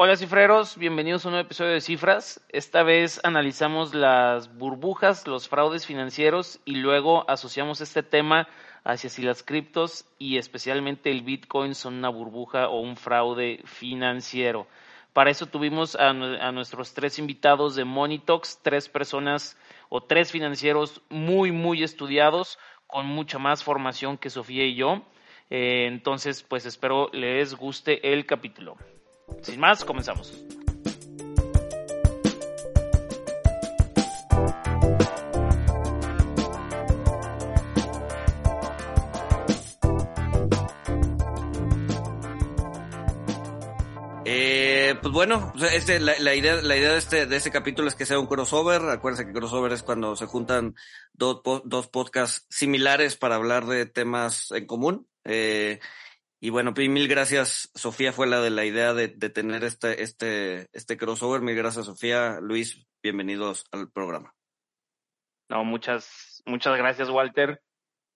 Hola cifreros, bienvenidos a un nuevo episodio de Cifras. Esta vez analizamos las burbujas, los fraudes financieros y luego asociamos este tema hacia si las criptos y especialmente el Bitcoin son una burbuja o un fraude financiero. Para eso tuvimos a, nuestros tres invitados de Monitox, tres personas o tres financieros muy, muy estudiados, con mucha más formación que Sofía y yo. Eh, entonces, pues espero les guste el capítulo. Sin más, comenzamos. Eh, pues bueno, este, la, idea, de este, de este capítulo es que sea un crossover. Acuérdense que crossover es cuando se juntan dos, dos podcasts similares para hablar de temas en común. Eh, y bueno, mil gracias, Sofía fue la de la idea de, tener este, este, este crossover. Mil gracias, Sofía. Luis, bienvenidos al programa. No, muchas, muchas gracias, Walter.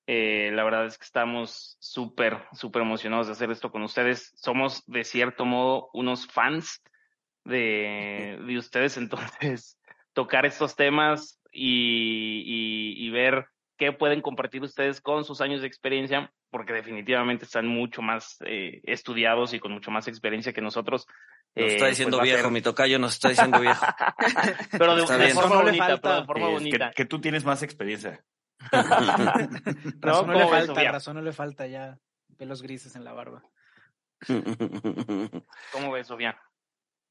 Eh, la verdad es que estamos súper, súper emocionados de hacer esto con ustedes. Somos, de cierto modo, unos fans de, de ustedes, entonces, tocar estos temas y, y ver qué pueden compartir ustedes con sus años de experiencia, porque definitivamente están mucho más eh, estudiados y con mucho más experiencia que nosotros. Nos está eh, diciendo pues viejo, mi tocayo nos está diciendo viejo. pero de, forma bonita, pero de forma bonita. Que, tú tienes más experiencia. razón no, le falta, razón no le falta ya pelos grises en la barba. ¿Cómo ves, Sofía?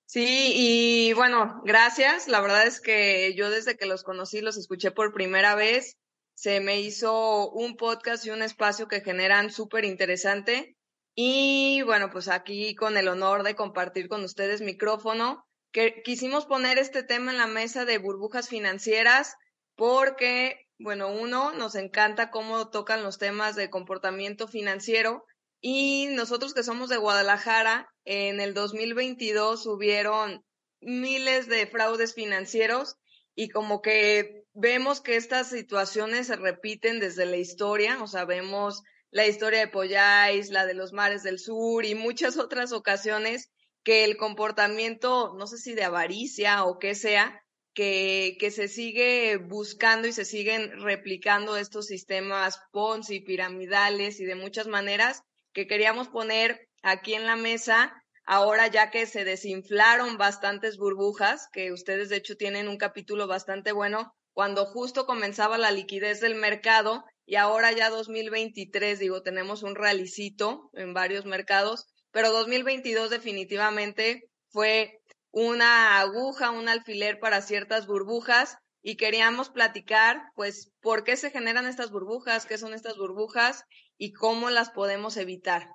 Sí, y bueno, gracias. La verdad es que yo desde que los conocí los escuché por primera vez se me hizo un podcast y un espacio que generan súper interesante. Y bueno, pues aquí con el honor de compartir con ustedes micrófono, que quisimos poner este tema en la mesa de burbujas financieras porque, bueno, uno, nos encanta cómo tocan los temas de comportamiento financiero y nosotros que somos de Guadalajara, en el 2022 hubieron miles de fraudes financieros y como que vemos que estas situaciones se repiten desde la historia, o sea, vemos la historia de Polláis, la de los mares del sur y muchas otras ocasiones que el comportamiento, no sé si de avaricia o qué sea, que, que se sigue buscando y se siguen replicando estos sistemas Ponzi, piramidales y de muchas maneras que queríamos poner aquí en la mesa ahora ya que se desinflaron bastantes burbujas, que ustedes de hecho tienen un capítulo bastante bueno, cuando justo comenzaba la liquidez del mercado y ahora ya 2023, digo, tenemos un realicito en varios mercados, pero 2022 definitivamente fue una aguja, un alfiler para ciertas burbujas y queríamos platicar, pues, por qué se generan estas burbujas, qué son estas burbujas y cómo las podemos evitar.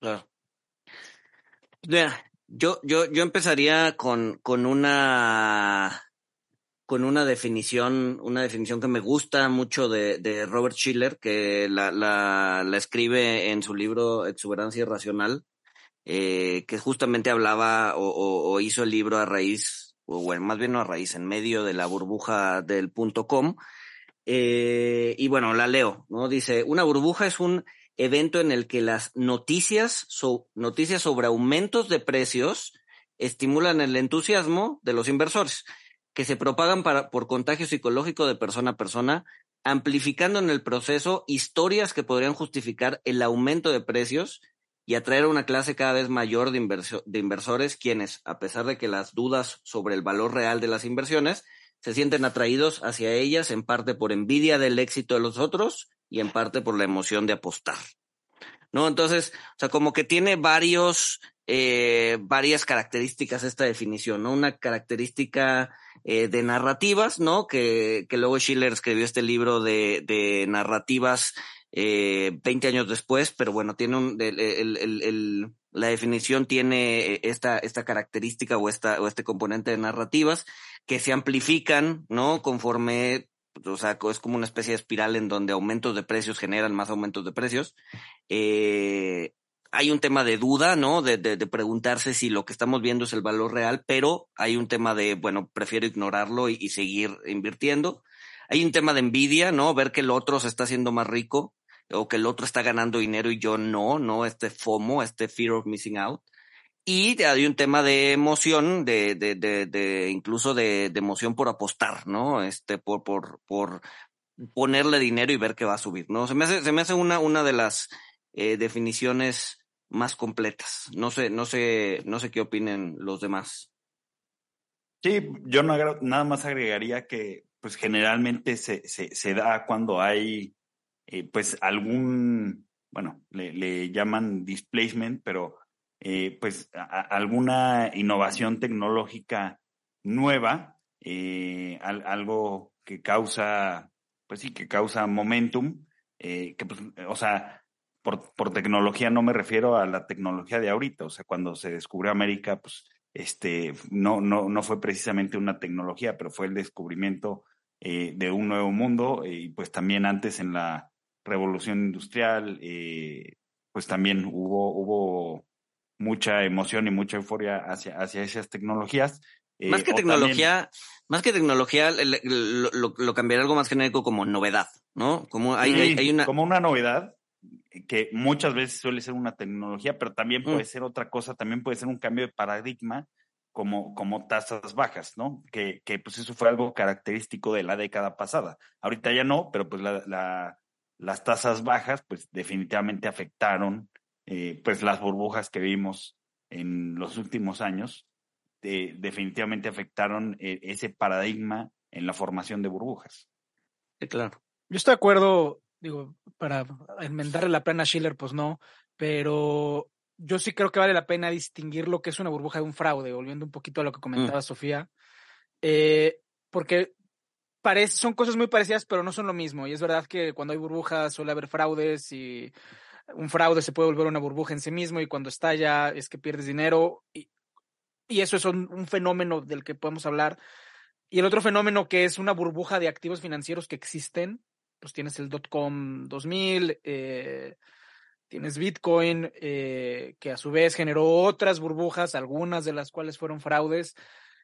Claro yo, yo, yo empezaría con, con una con una definición, una definición que me gusta mucho de, de Robert Schiller, que la, la, escribe en su libro Exuberancia Irracional, eh, que justamente hablaba o, hizo el libro a raíz, o bueno, más bien no a raíz, en medio de la burbuja del punto com. Eh, y bueno, la leo, ¿no? Dice, una burbuja es un evento en el que las noticias, noticias sobre aumentos de precios estimulan el entusiasmo de los inversores, que se propagan para, por contagio psicológico de persona a persona, amplificando en el proceso historias que podrían justificar el aumento de precios y atraer a una clase cada vez mayor de, de inversores, quienes, a pesar de que las dudas sobre el valor real de las inversiones, se sienten atraídos hacia ellas en parte por envidia del éxito de los otros y en parte por la emoción de apostar. ¿No? Entonces, o sea, como que tiene varios, eh, varias características esta definición, ¿no? Una característica eh, de narrativas, ¿no? Que, que luego Schiller escribió este libro de, de narrativas eh, 20 años después, pero bueno, tiene un, el, el, la definición tiene esta, esta característica o, esta, o este componente de narrativas que se amplifican, ¿no? Conforme o sea, es como una especie de espiral en donde aumentos de precios generan más aumentos de precios. Eh, hay un tema de duda, ¿no? De, de, preguntarse si lo que estamos viendo es el valor real, pero hay un tema de, bueno, prefiero ignorarlo y, seguir invirtiendo. Hay un tema de envidia, ¿no? Ver que el otro se está haciendo más rico o que el otro está ganando dinero y yo no, ¿no? Este FOMO, este fear of missing out. Y hay un tema de emoción, de, de, de, de incluso de, de, emoción por apostar, ¿no? Este, por, por, por ponerle dinero y ver que va a subir, ¿no? Se me hace, se me hace una, una de las eh, definiciones más completas. No sé, no sé, no sé qué opinen los demás. Sí, yo no nada más agregaría que pues generalmente se, se, da cuando hay eh, pues algún, bueno, le, le, llaman displacement, pero eh, pues alguna innovación tecnológica nueva, eh, al, algo que causa, pues sí, que causa momentum, eh, que pues, o sea, por, por tecnología no me refiero a la tecnología de ahorita, o sea, cuando se descubrió América, pues este, no, no, no fue precisamente una tecnología, pero fue el descubrimiento de un nuevo mundo y pues también antes en la revolución industrial, pues también hubo mucha emoción y mucha euforia hacia, hacia esas tecnologías. más que tecnología, más que tecnología, lo, lo, lo, cambiaría algo más genérico como novedad, ¿no? Como hay, sí, hay, hay una... Como una novedad que muchas veces suele ser una tecnología, pero también puede mm. ser otra cosa, también puede ser un cambio de paradigma como, como tasas bajas, ¿no? Que, que pues eso fue algo característico de la década pasada. Ahorita ya no, pero pues la, la, las tasas bajas pues definitivamente afectaron eh, pues las burbujas que vimos en los últimos años, eh, definitivamente afectaron eh, ese paradigma en la formación de burbujas. Sí, claro. Yo estoy de acuerdo digo, para enmendarle la pena a Schiller, pues no, pero yo sí creo que vale la pena distinguir lo que es una burbuja de un fraude, volviendo un poquito a lo que comentaba mm. Sofía, eh, porque parece, son cosas muy parecidas, pero no son lo mismo. Y es verdad que cuando hay burbujas suele haber fraudes y un fraude se puede volver una burbuja en sí mismo y cuando estalla es que pierdes dinero y, y eso es un, fenómeno del que podemos hablar. Y el otro fenómeno que es una burbuja de activos financieros que existen, pues tienes el dot-com 2000, eh, tienes Bitcoin, eh, que a su vez generó otras burbujas, algunas de las cuales fueron fraudes.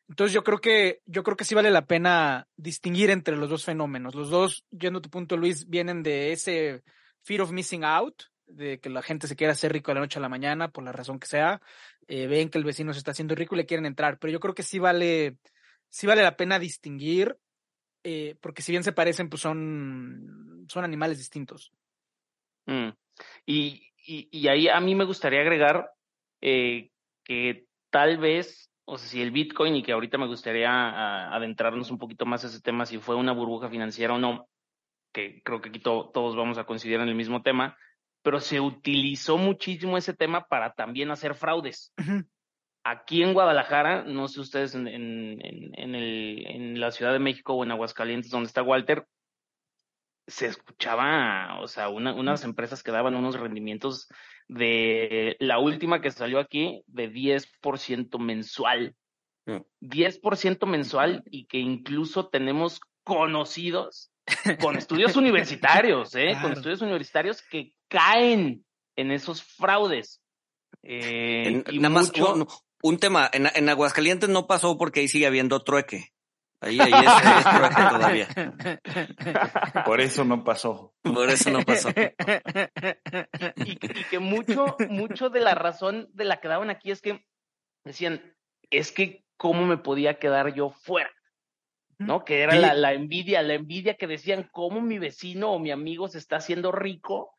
Entonces yo creo que, yo creo que sí vale la pena distinguir entre los dos fenómenos. Los dos, yendo a tu punto, Luis, vienen de ese fear of missing out, de que la gente se quiera hacer rico de la noche a la mañana, por la razón que sea. Eh, ven que el vecino se está haciendo rico y le quieren entrar. Pero yo creo que sí vale, sí vale la pena distinguir eh, porque si bien se parecen, pues son, son animales distintos. Mm. Y, y, ahí a mí me gustaría agregar eh, que tal vez, o sea, si el Bitcoin, y que ahorita me gustaría a, adentrarnos un poquito más a ese tema, si fue una burbuja financiera o no, que creo que aquí to, todos vamos a considerar el mismo tema, pero se utilizó muchísimo ese tema para también hacer fraudes. Uh -huh. Aquí en Guadalajara, no sé ustedes en, en, en, el, en la Ciudad de México o en Aguascalientes, donde está Walter, se escuchaba, o sea, una, unas empresas que daban unos rendimientos de la última que salió aquí de 10% mensual. Mm. 10% mensual y que incluso tenemos conocidos con estudios universitarios, ¿eh? Claro. Con estudios universitarios que caen en esos fraudes. Eh, en, y nada mucho... más, un tema, en, en, Aguascalientes no pasó porque ahí sigue habiendo trueque. Ahí, ahí es, es trueque todavía. Por eso no pasó. Por eso no pasó. y, y, que mucho, mucho de la razón de la que daban aquí es que decían, es que cómo me podía quedar yo fuera. ¿No? Que era la, la envidia, la envidia que decían cómo mi vecino o mi amigo se está haciendo rico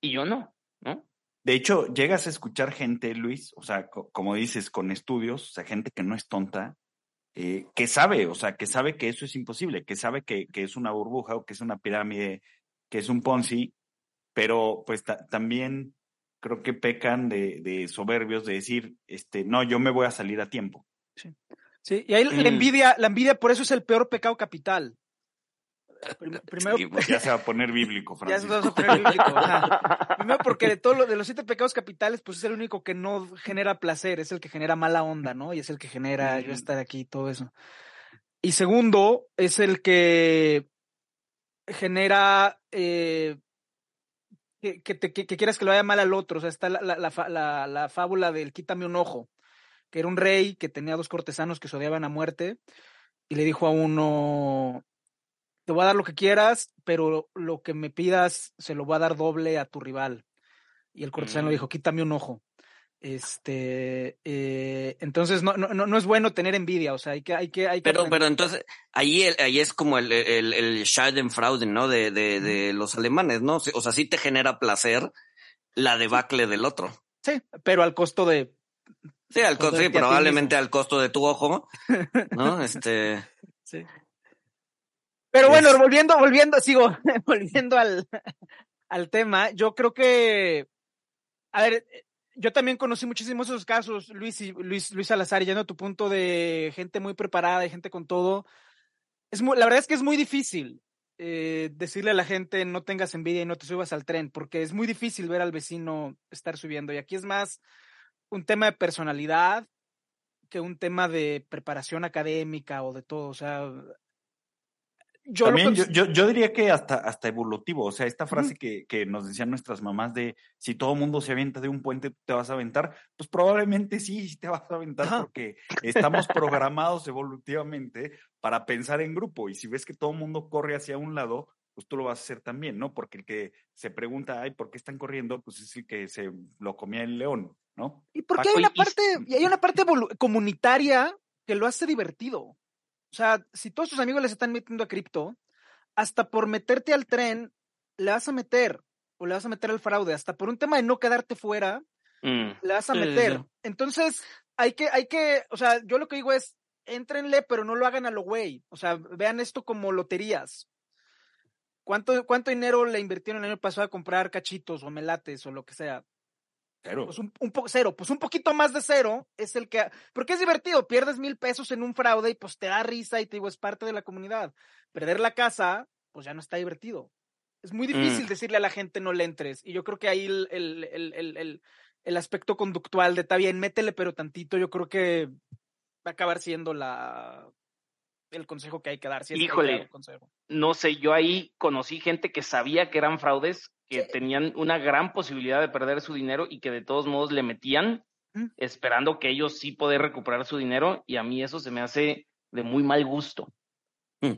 y yo no, ¿no? De hecho, llegas a escuchar gente, Luis, o sea, co como dices, con estudios, o sea, gente que no es tonta, eh, que sabe, o sea, que sabe que eso es imposible, que sabe que, que, es una burbuja o que es una pirámide, que es un Ponzi, pero pues también creo que pecan de, de, soberbios de decir, este, no, yo me voy a salir a tiempo. Sí, sí y ahí mm. la envidia, la envidia por eso es el peor pecado capital. Primero, sí, pues ya se va a poner bíblico, Francisco. Ya se va a poner bíblico. Ajá. Primero porque de todos de los siete pecados capitales, pues es el único que no genera placer, es el que genera mala onda, ¿no? Y es el que genera yo estar aquí y todo eso. Y segundo, es el que genera eh, que, que, te, que, que, quieras que le vaya mal al otro. O sea, está la, la, la, la, fábula del quítame un ojo, que era un rey que tenía dos cortesanos que se odiaban a muerte y le dijo a uno, te voy a dar lo que quieras, pero lo que me pidas se lo voy a dar doble a tu rival. Y el cortesano mm. dijo, quítame un ojo. Este, eh, entonces no, no, no es bueno tener envidia, o sea, hay que, hay que, hay que Pero, pero entonces, ahí, ahí es como el, el, el Schadenfreude, ¿no? De, de, de los alemanes, ¿no? O sea, sí te genera placer la debacle del otro. Sí, pero al costo de. Sí, al costo, sí, probablemente al costo de tu ojo, ¿no? Este. Sí. Pero bueno, volviendo, volviendo, sigo, volviendo al, al tema, yo creo que, a ver, yo también conocí muchísimos esos casos, Luis y Luis, Luis Salazar, yendo a tu punto de gente muy preparada y gente con todo. Es muy, la verdad es que es muy difícil eh, decirle a la gente no tengas envidia y no te subas al tren, porque es muy difícil ver al vecino estar subiendo. Y aquí es más un tema de personalidad que un tema de preparación académica o de todo. O sea, yo, También yo, yo, diría que hasta, hasta evolutivo, o sea, esta frase que, que, nos decían nuestras mamás de si todo mundo se avienta de un puente, te vas a aventar, pues probablemente sí te vas a aventar porque estamos programados evolutivamente para pensar en grupo y si ves que todo el mundo corre hacia un lado, pues tú lo vas a hacer también, ¿no? Porque el que se pregunta, ay, ¿por qué están corriendo? Pues es el que se lo comía el león, ¿no? Y porque hay una parte, y hay una parte comunitaria que lo hace divertido. O sea, si todos tus amigos les están metiendo a cripto, hasta por meterte al tren, le vas a meter, o le vas a meter al fraude, hasta por un tema de no quedarte fuera, mm. le vas a meter. Entonces, hay que, hay que, o sea, yo lo que digo es, éntrenle, pero no lo hagan a lo güey. O sea, vean esto como loterías. ¿Cuánto, ¿Cuánto dinero le invirtieron el año pasado a comprar cachitos o melates o lo que sea? Cero. Pues un, un cero, pues un poquito más de cero es el que, porque es divertido, pierdes mil pesos en un fraude y pues te da risa y te digo, es parte de la comunidad. Perder la casa, pues ya no está divertido. Es muy difícil mm. decirle a la gente no le entres. Y yo creo que ahí el, el, el, el, aspecto conductual de está bien, métele pero tantito, yo creo que va a acabar siendo la, el consejo que hay que dar. Si Híjole, no sé, yo ahí conocí gente que sabía que eran fraudes, que tenían una gran posibilidad de perder su dinero y que de todos modos le metían, esperando que ellos sí poder recuperar su dinero, y a mí eso se me hace de muy mal gusto,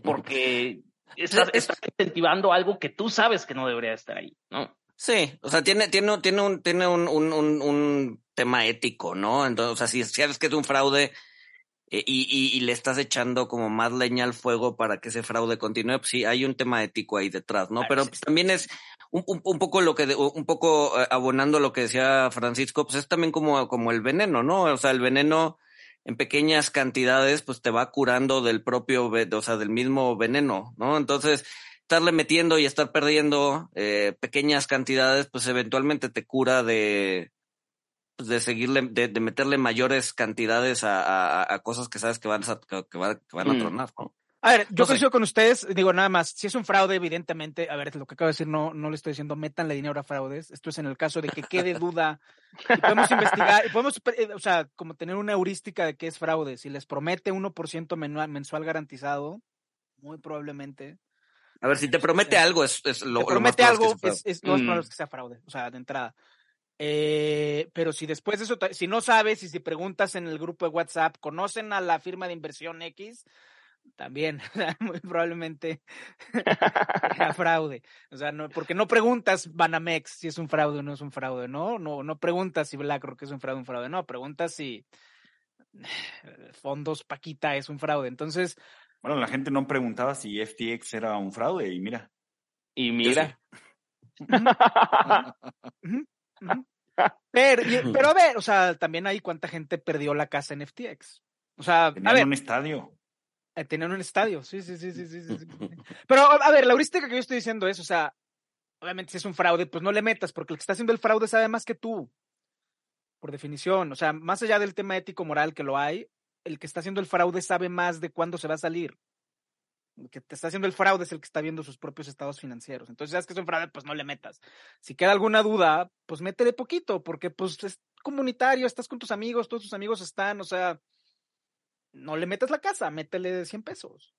porque estás, incentivando algo que tú sabes que no debería estar ahí, ¿no? Sí, o sea, tiene, tiene, tiene un, tiene un, un, un, tema ético, ¿no? Entonces, o sea, si sabes que es un fraude, eh, y, y, le estás echando como más leña al fuego para que ese fraude continúe, pues sí, hay un tema ético ahí detrás, ¿no? Pero pues, también es un, un, poco lo que, un poco eh, abonando lo que decía Francisco, pues es también como, como el veneno, ¿no? O sea, el veneno en pequeñas cantidades, pues te va curando del propio, o sea, del mismo veneno, ¿no? Entonces, estarle metiendo y estar perdiendo eh, pequeñas cantidades, pues eventualmente te cura de, pues, de seguirle, de, de, meterle mayores cantidades a, a, a, cosas que sabes que van a, que, van, que van a mm. tronar, ¿no? A ver, yo coincido con ustedes, digo nada más, si es un fraude, evidentemente, a ver, lo que acabo de decir, no, no le estoy diciendo métanle dinero a fraudes, esto es en el caso de que quede duda, y podemos investigar, y podemos, eh, o sea, como tener una heurística de qué es fraude, si les promete 1% mensual garantizado, muy probablemente. A ver, si te promete algo, es, es lo, te promete algo, es, es, no es probable mm. que sea fraude, o sea, de entrada. Eh, pero si después de eso, si no sabes y si preguntas en el grupo de WhatsApp, ¿conocen a la firma de inversión X? También, muy probablemente fraude. O sea, no, porque no preguntas Banamex si es un fraude o no es un fraude, ¿no? No, no preguntas si BlackRock es un fraude o un fraude, no, preguntas si fondos Paquita es un fraude. Entonces. Bueno, la gente no preguntaba si FTX era un fraude y mira. Y mira. Pero, pero a ver, o sea, también hay cuánta gente perdió la casa en FTX. O sea, Tenían a ver. un estadio. Eh, tenían un estadio, sí, sí, sí, sí, sí, sí. Pero, a ver, la heurística que yo estoy diciendo es, o sea, obviamente si es un fraude, pues no le metas, porque el que está haciendo el fraude sabe más que tú, por definición. O sea, más allá del tema ético-moral que lo hay, el que está haciendo el fraude sabe más de cuándo se va a salir que te está haciendo el fraude es el que está viendo sus propios estados financieros. Entonces, si sabes que es un fraude, pues no le metas. Si queda alguna duda, pues métele poquito, porque pues es comunitario, estás con tus amigos, todos tus amigos están, o sea, no le metas la casa, métele 100 pesos.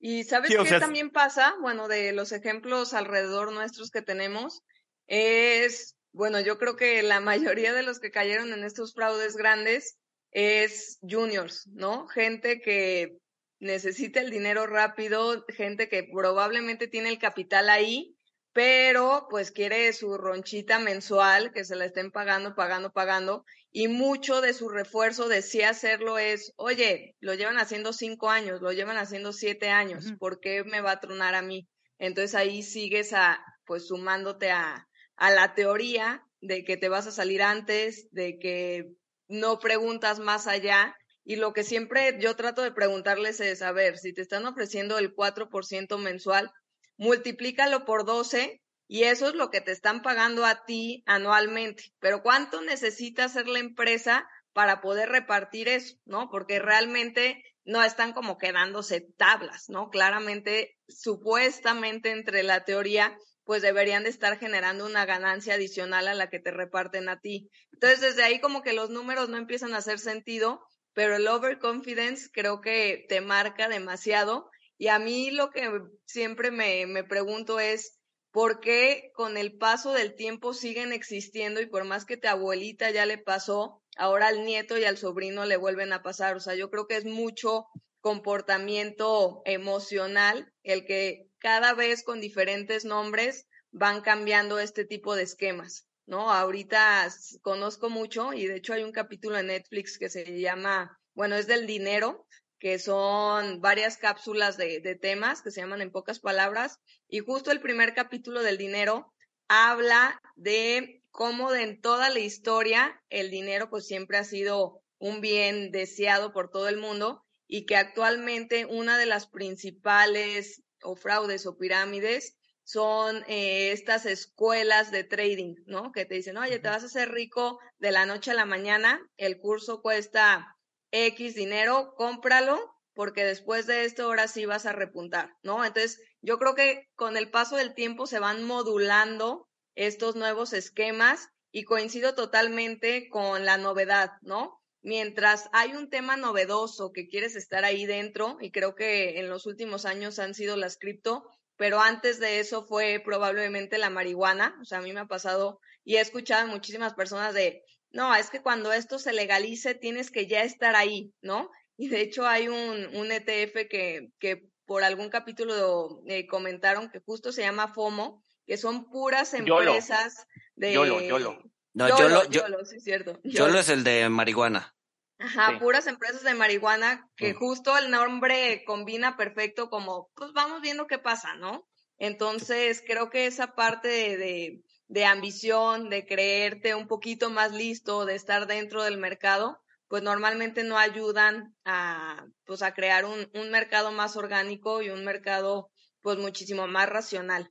Y sabes qué también pasa, bueno, de los ejemplos alrededor nuestros que tenemos, es, bueno, yo creo que la mayoría de los que cayeron en estos fraudes grandes es juniors, ¿no? Gente que necesita el dinero rápido, gente que probablemente tiene el capital ahí, pero pues quiere su ronchita mensual, que se la estén pagando, pagando, pagando, y mucho de su refuerzo de sí hacerlo es, oye, lo llevan haciendo cinco años, lo llevan haciendo siete años, ¿por qué me va a tronar a mí? Entonces ahí sigues a, pues sumándote a, a la teoría de que te vas a salir antes, de que no preguntas más allá. Y lo que siempre yo trato de preguntarles es, a ver, si te están ofreciendo el 4% mensual, multiplícalo por 12 y eso es lo que te están pagando a ti anualmente. Pero ¿cuánto necesita hacer la empresa para poder repartir eso? ¿No? Porque realmente no están como quedándose tablas, ¿no? Claramente, supuestamente entre la teoría pues deberían de estar generando una ganancia adicional a la que te reparten a ti. Entonces, desde ahí como que los números no empiezan a hacer sentido, pero el overconfidence creo que te marca demasiado. Y a mí lo que siempre me, me pregunto es, ¿por qué con el paso del tiempo siguen existiendo y por más que tu abuelita ya le pasó, ahora al nieto y al sobrino le vuelven a pasar? O sea, yo creo que es mucho comportamiento emocional el que cada vez con diferentes nombres van cambiando este tipo de esquemas, ¿no? Ahorita conozco mucho y de hecho hay un capítulo en Netflix que se llama, bueno, es del dinero, que son varias cápsulas de, temas que se llaman en pocas palabras y justo el primer capítulo del dinero habla de cómo en toda la historia el dinero pues siempre ha sido un bien deseado por todo el mundo y que actualmente una de las principales o fraudes o pirámides son eh, estas escuelas de trading, ¿no? Que te dicen, oye, te vas a hacer rico de la noche a la mañana, el curso cuesta X dinero, cómpralo, porque después de esto ahora sí vas a repuntar, ¿no? Entonces, yo creo que con el paso del tiempo se van modulando estos nuevos esquemas y coincido totalmente con la novedad, ¿no? mientras hay un tema novedoso que quieres estar ahí dentro, y creo que en los últimos años han sido las cripto, pero antes de eso fue probablemente la marihuana, o sea, a mí me ha pasado y he escuchado a muchísimas personas de, no, es que cuando esto se legalice tienes que ya estar ahí, ¿no? Y de hecho hay un, un ETF que, que por algún capítulo eh, comentaron que justo se llama FOMO, que son puras empresas de... Yolo, Yolo. No, Yolo, Yolo, sí, cierto. Yolo es el de marihuana. Ajá, puras empresas de marihuana que mm. justo el nombre combina perfecto como, pues vamos viendo qué pasa, ¿no? Entonces, creo que esa parte de, de, ambición, de creerte un poquito más listo, de estar dentro del mercado, pues normalmente no ayudan a, pues a crear un, un mercado más orgánico y un mercado, pues muchísimo más racional.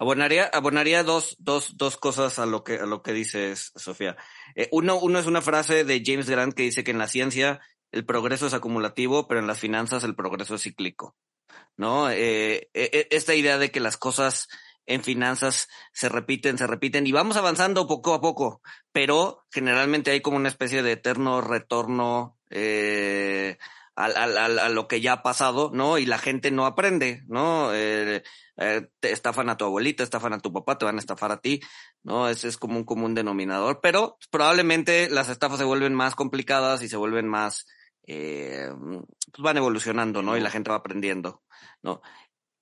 Abonaría, abonaría dos, dos, dos cosas a lo que, a lo que dices, Sofía. Eh, uno, uno es una frase de James Grant que dice que en la ciencia el progreso es acumulativo, pero en las finanzas el progreso es cíclico. ¿No? Eh, eh, esta idea de que las cosas en finanzas se repiten, se repiten y vamos avanzando poco a poco, pero generalmente hay como una especie de eterno retorno eh, a, lo que ya ha pasado, ¿no? Y la gente no aprende, ¿no? Eh, eh, te estafan a tu abuelita, estafan a tu papá, te van a estafar a ti, ¿no? Ese es como un común denominador, pero probablemente las estafas se vuelven más complicadas y se vuelven más, eh, pues van evolucionando, ¿no? Y la gente va aprendiendo, ¿no?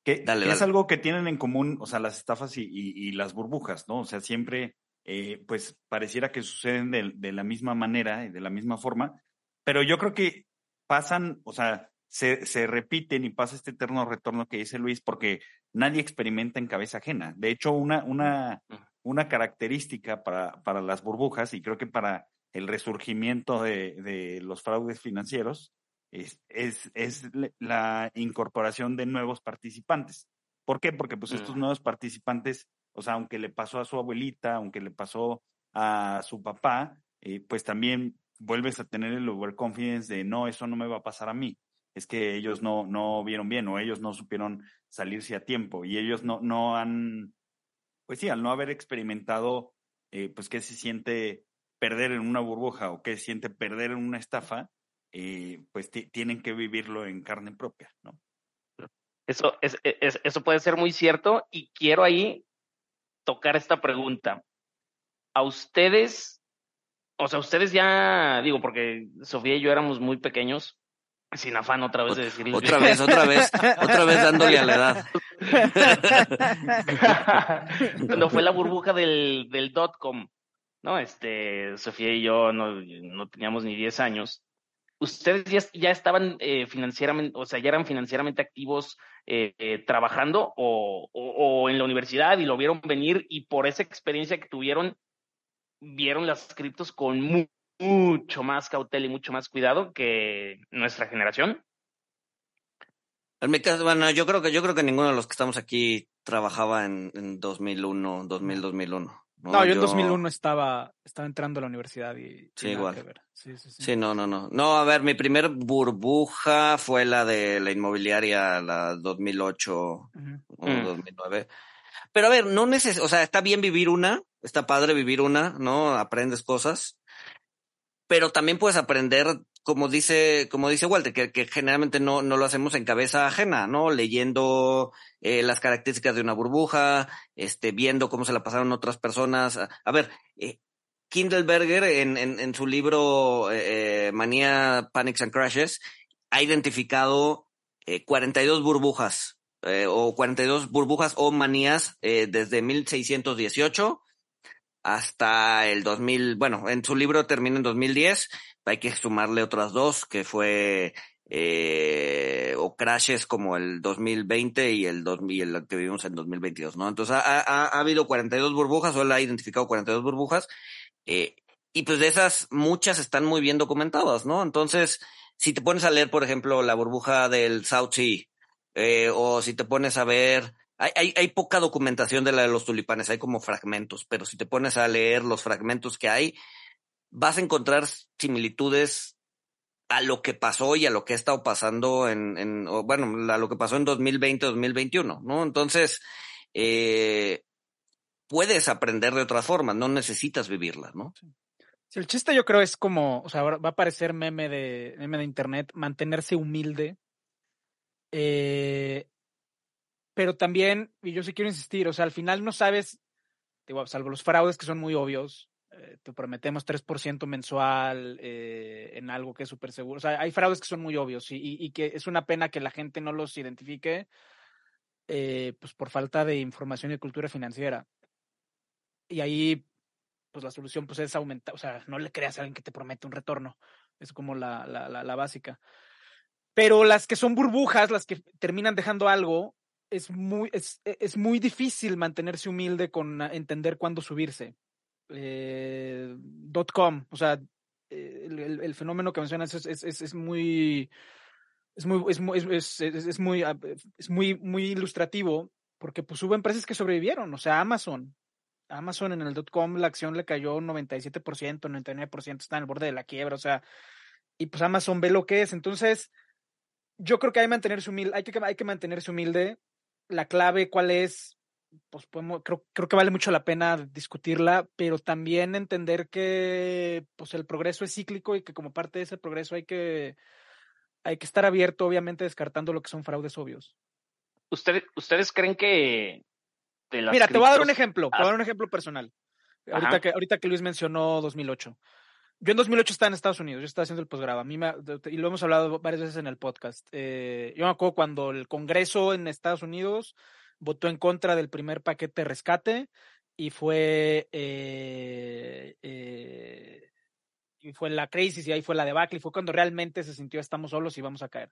Que, es algo que tienen en común, o sea, las estafas y, las burbujas, ¿no? O sea, siempre, pues pareciera que suceden de, de la misma manera y de la misma forma, pero yo creo que pasan, o sea, se, se, repiten y pasa este eterno retorno que dice Luis, porque nadie experimenta en cabeza ajena. De hecho, una, una, una característica para, para las burbujas, y creo que para el resurgimiento de, de los fraudes financieros, es, es, es, la incorporación de nuevos participantes. ¿Por qué? Porque pues estos nuevos participantes, o sea, aunque le pasó a su abuelita, aunque le pasó a su papá, eh, pues también vuelves a tener el overconfidence de no, eso no me va a pasar a mí. Es que ellos no, no vieron bien o ellos no supieron salirse a tiempo y ellos no, no han, pues sí, al no haber experimentado, eh, pues qué se siente perder en una burbuja o qué se siente perder en una estafa, eh, pues tienen que vivirlo en carne propia, ¿no? Eso, es, es, eso puede ser muy cierto y quiero ahí tocar esta pregunta. ¿A ustedes o sea, ustedes ya, digo, porque Sofía y yo éramos muy pequeños, Sin afán otra vez de decirlo. Otra vez, otra vez, otra vez dándole a la edad. Cuando fue la burbuja del, del dot com, ¿no? Este, Sofía y yo no, no teníamos ni 10 años. ¿Ustedes ya, ya estaban eh, financieramente, o sea, ya eran financieramente activos eh, eh, trabajando o, o, o, en la universidad y lo vieron venir y por esa experiencia que tuvieron, vieron las criptos con mu mucho más cautela y mucho más cuidado que nuestra generación? En mi caso, bueno, yo creo que yo creo que ninguno de los que estamos aquí trabajaba en, en 2001, 2000, 2001. No, no yo, en 2001 estaba, estaba entrando a la universidad y... Sí, y igual. Sí, sí, sí. sí, no, no, no. No, a ver, mi primer burbuja fue la de la inmobiliaria, la 2008 uh -huh. o mm. 2009. Pero a ver, no neces o sea, está bien vivir una, está padre vivir una, ¿no? Aprendes cosas. Pero también puedes aprender, como dice, como dice Walter, que, generalmente no, no lo hacemos en cabeza ajena, ¿no? Leyendo eh, las características de una burbuja, este, viendo cómo se la pasaron otras personas. A, ver, eh, Kindleberger en, en, en, su libro eh, Manía, Panics and Crashes ha identificado eh, 42 burbujas eh, o 42 burbujas o manías eh, desde 1618 hasta el 2000, bueno, en su libro termina en 2010, hay que sumarle otras dos, que fue eh, o crashes como el 2020 y el, 2000, el que vivimos en 2022, ¿no? Entonces ha, ha, ha habido 42 burbujas, o él ha identificado 42 burbujas, eh, y pues de esas muchas están muy bien documentadas, ¿no? Entonces, si te pones a leer, por ejemplo, la burbuja del South Sea, eh, o si te pones a ver hay, hay, hay, poca documentación de la de los tulipanes, hay como fragmentos, pero si te pones a leer los fragmentos que hay, vas a encontrar similitudes a lo que pasó y a lo que ha estado pasando en, en bueno, a lo que pasó en 2020, 2021, ¿no? Entonces, eh, puedes aprender de otras formas, no necesitas vivirlas, ¿no? Sí. el chiste yo creo es como, o sea, va a parecer meme de, meme de internet, mantenerse humilde. Eh, pero también, y yo sí quiero insistir, o sea, al final no sabes, salvo los fraudes que son muy obvios, eh, te prometemos 3% mensual eh, en algo que es súper seguro. O sea, hay fraudes que son muy obvios y, que es una pena que la gente no los identifique, eh, pues por falta de información y cultura financiera. Y ahí, pues la solución pues es aumentar, o sea, no le creas a alguien que te promete un retorno. Es como la, la, la básica. Pero las que son burbujas, las que terminan dejando algo, es muy, es, es muy difícil mantenerse humilde con entender cuándo subirse. Eh, dot com, o sea, el, el, el, fenómeno que mencionas es, es, es, muy, es muy, es muy, es, es, muy, es muy, muy ilustrativo porque pues hubo empresas que sobrevivieron, o sea, Amazon. Amazon en el com la acción le cayó 97%, 99%, está en el borde de la quiebra, o sea, y pues Amazon ve lo que es. Entonces, yo creo que hay que mantenerse humilde, hay que, hay que mantenerse humilde la clave cuál es, pues podemos, creo, creo que vale mucho la pena discutirla, pero también entender que pues el progreso es cíclico y que como parte de ese progreso hay que, hay que estar abierto, obviamente descartando lo que son fraudes obvios. ¿Ustedes, ¿ustedes creen que... De las Mira, criptos... te voy a dar un ejemplo, ah. te voy a dar un ejemplo personal. Ahorita que, ahorita que Luis mencionó 2008. Yo en 2008 estaba en Estados Unidos, yo estaba haciendo el posgrado. A mí me, y lo hemos hablado varias veces en el podcast. Eh, yo me acuerdo cuando el Congreso en Estados Unidos votó en contra del primer paquete de rescate y fue eh, eh, y fue la crisis y ahí fue la debacle y fue cuando realmente se sintió estamos solos y vamos a caer.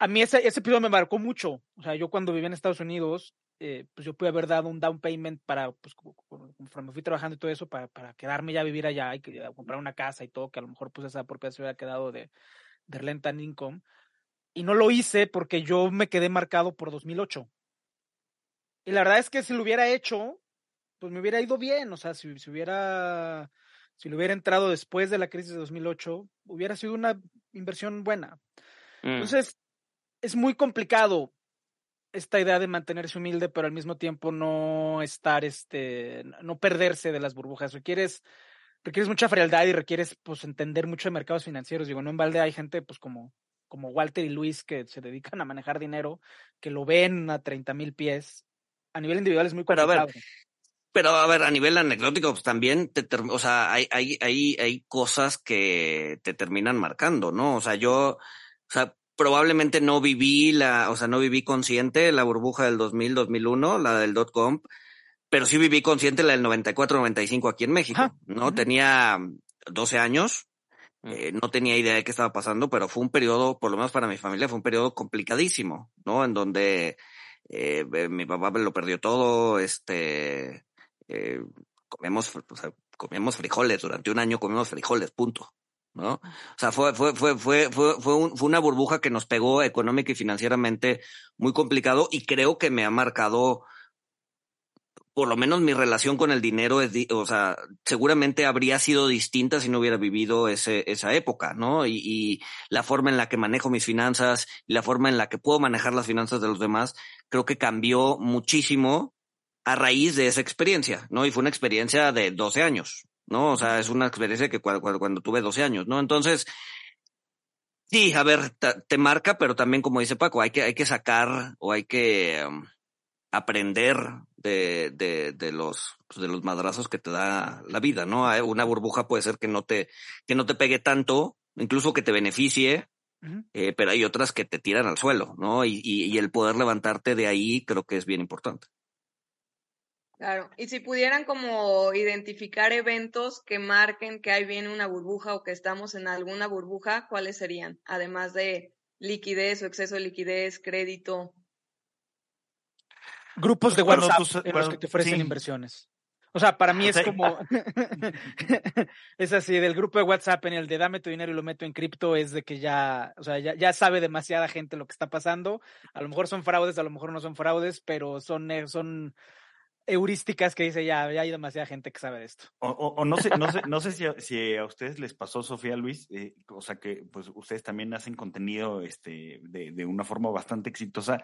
A mí ese, ese periodo me marcó mucho. O sea, yo cuando vivía en Estados Unidos, eh, pues yo pude haber dado un down payment para, pues conforme fui trabajando y todo eso, para, para quedarme ya a vivir allá y que, comprar una casa y todo, que a lo mejor pues esa propiedad se hubiera quedado de, de rent and income. Y no lo hice porque yo me quedé marcado por 2008. Y la verdad es que si lo hubiera hecho, pues me hubiera ido bien. O sea, si, si hubiera, si lo hubiera entrado después de la crisis de 2008, hubiera sido una inversión buena. Mm. Entonces, es muy complicado esta idea de mantenerse humilde, pero al mismo tiempo no estar, este, no perderse de las burbujas. Requieres, requieres mucha frialdad y requieres, pues, entender mucho de mercados financieros. Digo, no en balde hay gente, pues, como, como Walter y Luis que se dedican a manejar dinero, que lo ven a 30 mil pies. A nivel individual es muy complicado. Pero a ver, Pero a ver, a nivel anecdótico, pues también te, o sea, hay, hay, hay, hay cosas que te terminan marcando, ¿no? O sea, yo, o sea, probablemente no viví la, o sea, no viví consciente la burbuja del 2000, 2001, la del dot com, pero sí viví consciente la del 94, 95 aquí en México, ¿no? Tenía 12 años, mm. eh, no tenía idea de qué estaba pasando, pero fue un periodo, por lo menos para mi familia, fue un periodo complicadísimo, ¿no? En donde eh, mi papá lo perdió todo, este, eh, comemos, o sea, comemos frijoles, durante un año comemos frijoles, punto. ¿No? O sea, fue, fue, fue, fue, fue, fue, fue una burbuja que nos pegó económica y financieramente muy complicado y creo que me ha marcado, por lo menos mi relación con el dinero, es, o sea, seguramente habría sido distinta si no hubiera vivido ese, esa época, ¿no? Y, y la forma en la que manejo mis finanzas y la forma en la que puedo manejar las finanzas de los demás, creo que cambió muchísimo a raíz de esa experiencia, ¿no? Y fue una experiencia de 12 años, ¿no? O sea, es una experiencia que cuando, cuando, tuve 12 años, ¿no? Entonces, sí, a ver, te, marca, pero también, como dice Paco, hay que, hay que sacar o hay que um, aprender de, de, de los pues, de los madrazos que te da la vida, ¿no? Una burbuja puede ser que no te, que no te pegue tanto, incluso que te beneficie, eh, pero hay otras que te tiran al suelo, ¿no? Y, y, y el poder levantarte de ahí creo que es bien importante. Claro, y si pudieran como identificar eventos que marquen que ahí viene una burbuja o que estamos en alguna burbuja, ¿cuáles serían? Además de liquidez o exceso de liquidez, crédito. Grupos de WhatsApp en los que te ofrecen inversiones. O sea, para mí es como, es así, del grupo de WhatsApp en el de dame tu dinero y lo meto en cripto, es de que ya, o sea, ya, ya, sabe demasiada gente lo que está pasando. A lo mejor son fraudes, a lo mejor no son fraudes, pero son, eh, son heurísticas que dice ya, ya hay demasiada gente que sabe de esto. O, no sé, no sé, no sé si, a, ustedes les pasó, Sofía Luis, eh, o sea que pues ustedes también hacen contenido este, de, de una forma bastante exitosa,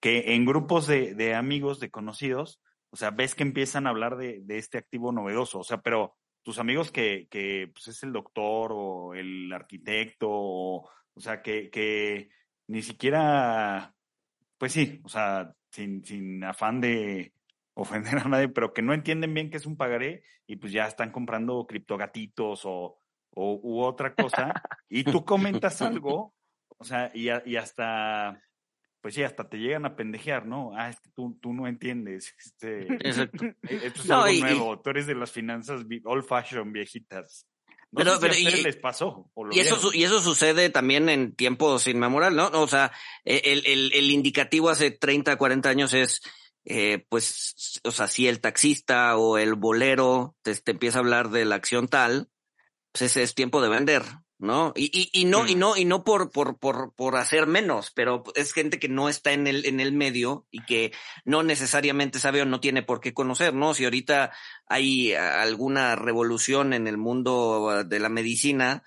que en grupos de, de, amigos, de conocidos, o sea, ves que empiezan a hablar de, de este activo novedoso, o sea, pero tus amigos que, que pues es el doctor o el arquitecto, o, o sea, que, que ni siquiera, pues sí, o sea, sin, sin afán de, ofender a nadie, pero que no entienden bien qué es un pagaré y pues ya están comprando criptogatitos o, o u otra cosa y tú comentas algo, o sea, y, y, hasta, pues sí, hasta te llegan a pendejear, ¿no? Ah, es que tú, tú no entiendes, este, Exacto. E, esto es algo nuevo, tú eres de las finanzas old fashion viejitas. No pero, pero y, les pasó. y, eso, y eso sucede también en tiempos inmemoriales, ¿no? O sea, e, el, el, el indicativo hace 30, 40 años es eh, pues, o sea, si el taxista o el bolero te, empieza a hablar de la acción tal, pues ese es tiempo de vender, ¿no? Y, y, y no, y no, y no por, por, por, por hacer menos, pero es gente que no está en el, en el medio y que no necesariamente sabe o no tiene por qué conocer, ¿no? Si ahorita hay alguna revolución en el mundo de la medicina,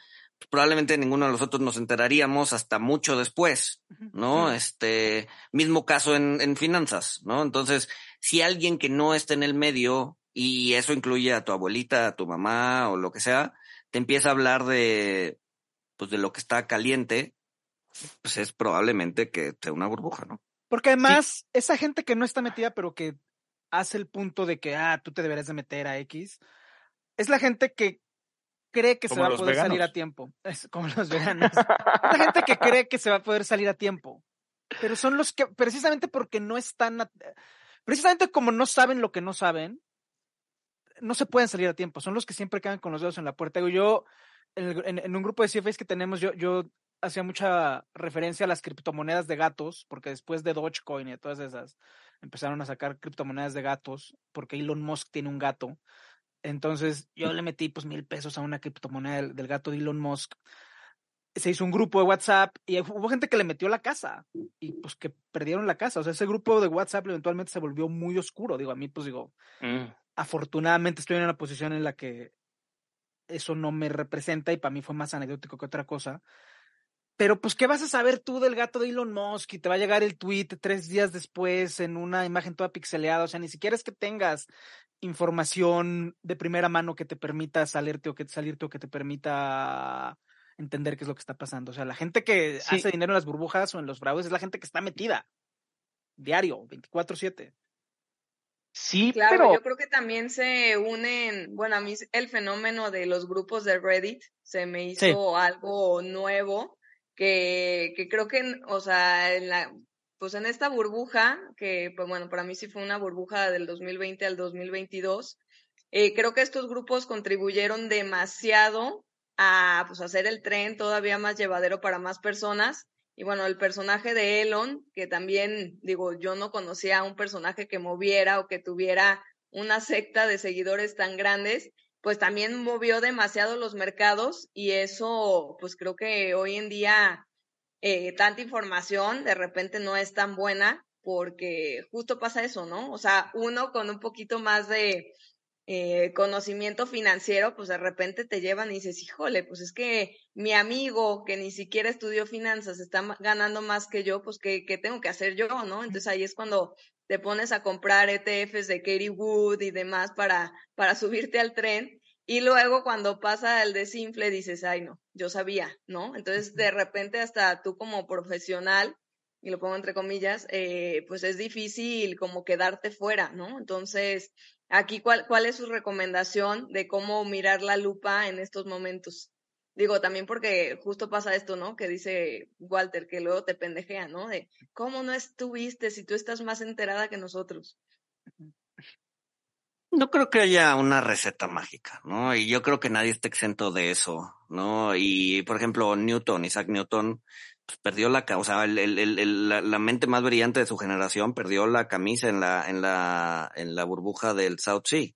probablemente ninguno de nosotros nos enteraríamos hasta mucho después, ¿no? Este mismo caso en, en finanzas, ¿no? Entonces, si alguien que no está en el medio, y eso incluye a tu abuelita, a tu mamá o lo que sea, te empieza a hablar de, pues de lo que está caliente, pues es probablemente que sea una burbuja, ¿no? Porque además, esa gente que no está metida, pero que hace el punto de que, ah, tú te deberías de meter a X, es la gente que cree que se va a poder salir a tiempo. Es como los veganos. La gente que cree que se va a poder salir a tiempo. Pero son los que, precisamente porque no están, precisamente como no saben lo que no saben, no se pueden salir a tiempo. Son los que siempre quedan con los dedos en la puerta. Yo, en, en un grupo de CFAs que tenemos, yo, yo hacía mucha referencia a las criptomonedas de gatos, porque después de Dogecoin y de todas esas, empezaron a sacar criptomonedas de gatos, porque Elon Musk tiene un gato. Entonces yo le metí pues mil pesos a una criptomoneda del, gato de Elon Musk. Se hizo un grupo de WhatsApp y hubo gente que le metió la casa y pues que perdieron la casa. O sea, ese grupo de WhatsApp eventualmente se volvió muy oscuro. Digo, a mí pues digo, mm. afortunadamente estoy en una posición en la que eso no me representa y para mí fue más anecdótico que otra cosa. Pero pues, ¿qué vas a saber tú del gato de Elon Musk? Y te va a llegar el tweet tres días después en una imagen toda pixeleada. O sea, ni siquiera es que tengas información de primera mano que te permita salirte o que salirte o que te permita entender qué es lo que está pasando. O sea, la gente que hace dinero en las burbujas o en los fraudes es la gente que está metida. Diario, 24-7. Sí, claro, pero yo creo que también se unen, bueno, a mí el fenómeno de los grupos de Reddit se me hizo algo nuevo que, que creo que, o sea, en la, pues en esta burbuja, que pues bueno, para mí sí fue una burbuja del 2020 al 2022, eh, creo que estos grupos contribuyeron demasiado a pues, hacer el tren todavía más llevadero para más personas. Y bueno, el personaje de Elon, que también, digo, yo no conocía a un personaje que moviera o que tuviera una secta de seguidores tan grandes, pues también movió demasiado los mercados y eso, pues creo que hoy en día eh, tanta información de repente no es tan buena porque justo pasa eso, ¿no? O sea, uno con un poquito más de, eh, conocimiento financiero, pues de repente te llevan y dices, híjole, pues es que mi amigo que ni siquiera estudió finanzas está ganando más que yo, pues ¿qué, qué tengo que hacer yo, no? Entonces ahí es cuando te pones a comprar ETFs de Katie Wood y demás para, para subirte al tren. Y luego cuando pasa el desinfle dices, ay no, yo sabía, ¿no? Entonces de repente hasta tú como profesional, y lo pongo entre comillas, eh, pues es difícil como quedarte fuera, ¿no? Entonces, Aquí, ¿cuál, ¿cuál es su recomendación de cómo mirar la lupa en estos momentos? Digo, también porque justo pasa esto, ¿no? Que dice Walter, que luego te pendejea, ¿no? De cómo no estuviste si tú estás más enterada que nosotros. No creo que haya una receta mágica, ¿no? Y yo creo que nadie está exento de eso, ¿no? Y, por ejemplo, Newton, Isaac Newton, pues, perdió la, o sea, el, el, el, la, la, mente más brillante de su generación perdió la camisa en la, en la, en la burbuja del South Sea,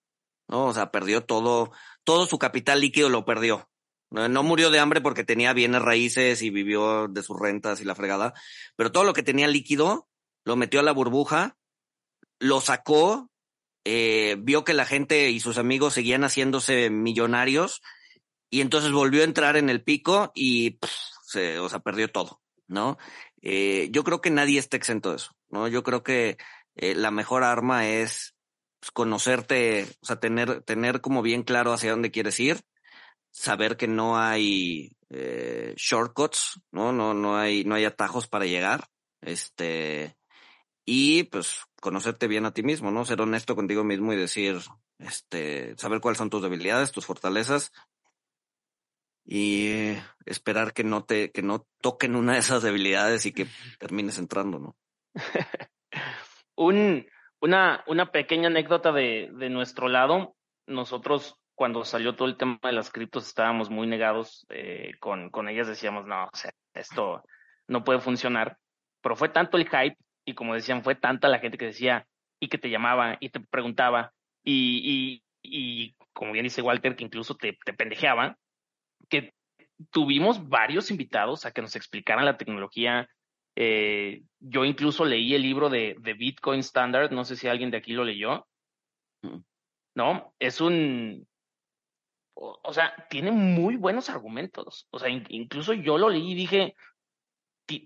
¿no? O sea, perdió todo, todo su capital líquido lo perdió. No, no murió de hambre porque tenía bienes raíces y vivió de sus rentas y la fregada, pero todo lo que tenía líquido lo metió a la burbuja, lo sacó, eh, vio que la gente y sus amigos seguían haciéndose millonarios y entonces volvió a entrar en el pico y se, o sea, perdió todo. ¿no? Eh, yo creo que nadie está exento de eso, ¿no? Yo creo que eh, la mejor arma es pues, conocerte, o sea, tener, tener como bien claro hacia dónde quieres ir, saber que no hay eh, shortcuts, ¿no? No, no hay, no hay atajos para llegar, este, y pues conocerte bien a ti mismo, ¿no? Ser honesto contigo mismo y decir, este, saber cuáles son tus debilidades, tus fortalezas y esperar que no te, que no toquen una de esas debilidades y que termines entrando, ¿no? Un, una, una pequeña anécdota de, de nuestro lado. Nosotros, cuando salió todo el tema de las criptos, estábamos muy negados eh, con, con ellas. Decíamos, no, esto no puede funcionar. Pero fue tanto el hype y como decían, fue tanta la gente que decía y que te llamaba y te preguntaba y, y, y como bien dice Walter, que incluso te, te pendejeaba, que tuvimos varios invitados a que nos explicaran la tecnología. Eh, yo incluso leí el libro de, de, Bitcoin Standard, no sé si alguien de aquí lo leyó. Mm. No, es un, o, o, sea, tiene muy buenos argumentos. O sea, in, incluso yo lo leí y dije,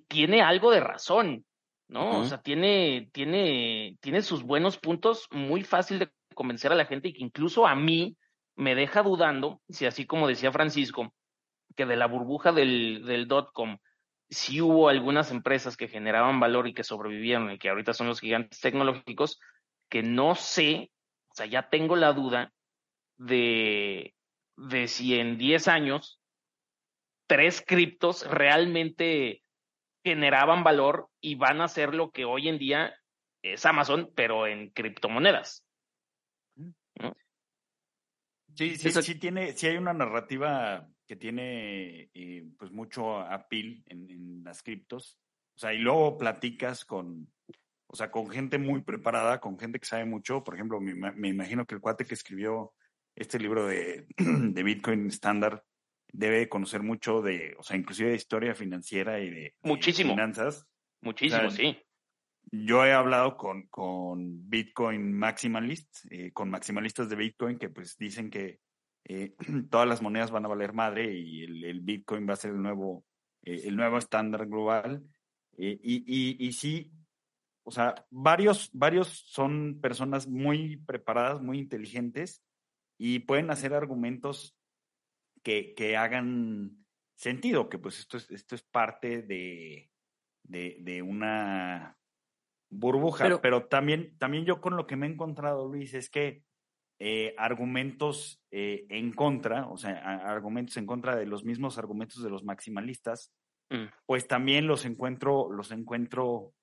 tiene algo de razón, ¿no? Uh -huh. O sea, tiene, tiene, tiene sus buenos puntos, muy fácil de convencer a la gente y que incluso a mí, me deja dudando si así como decía Francisco, que de la burbuja del, del dot-com, sí hubo algunas empresas que generaban valor y que sobrevivieron y que ahorita son los gigantes tecnológicos, que no sé, o sea, ya tengo la duda de, de si en 10 años tres criptos realmente generaban valor y van a ser lo que hoy en día es Amazon, pero en criptomonedas. ¿no? Sí, sí, sí tiene, sí hay una narrativa que tiene eh, pues mucho apil en, en, las criptos. O sea, y luego platicas con, o sea, con gente muy preparada, con gente que sabe mucho. Por ejemplo, me, me imagino que el cuate que escribió este libro de, de Bitcoin Standard debe conocer mucho de, o sea, inclusive de historia financiera y de, Muchísimo. de finanzas. Muchísimo, o sea, sí. Yo he hablado con, con Bitcoin maximalists, eh, con maximalistas de Bitcoin que pues dicen que eh, todas las monedas van a valer madre y el, el Bitcoin va a ser el nuevo, eh, el nuevo estándar global. Eh, y, y, y, sí, o sea, varios, varios son personas muy preparadas, muy inteligentes y pueden hacer argumentos que, que hagan sentido, que pues esto es, esto es parte de, de, de una burbuja, pero, también, también yo con lo que me he encontrado, Luis, es que eh, argumentos eh, en contra, o sea, argumentos en contra de los mismos argumentos de los maximalistas, mm. pues también los encuentro, los encuentro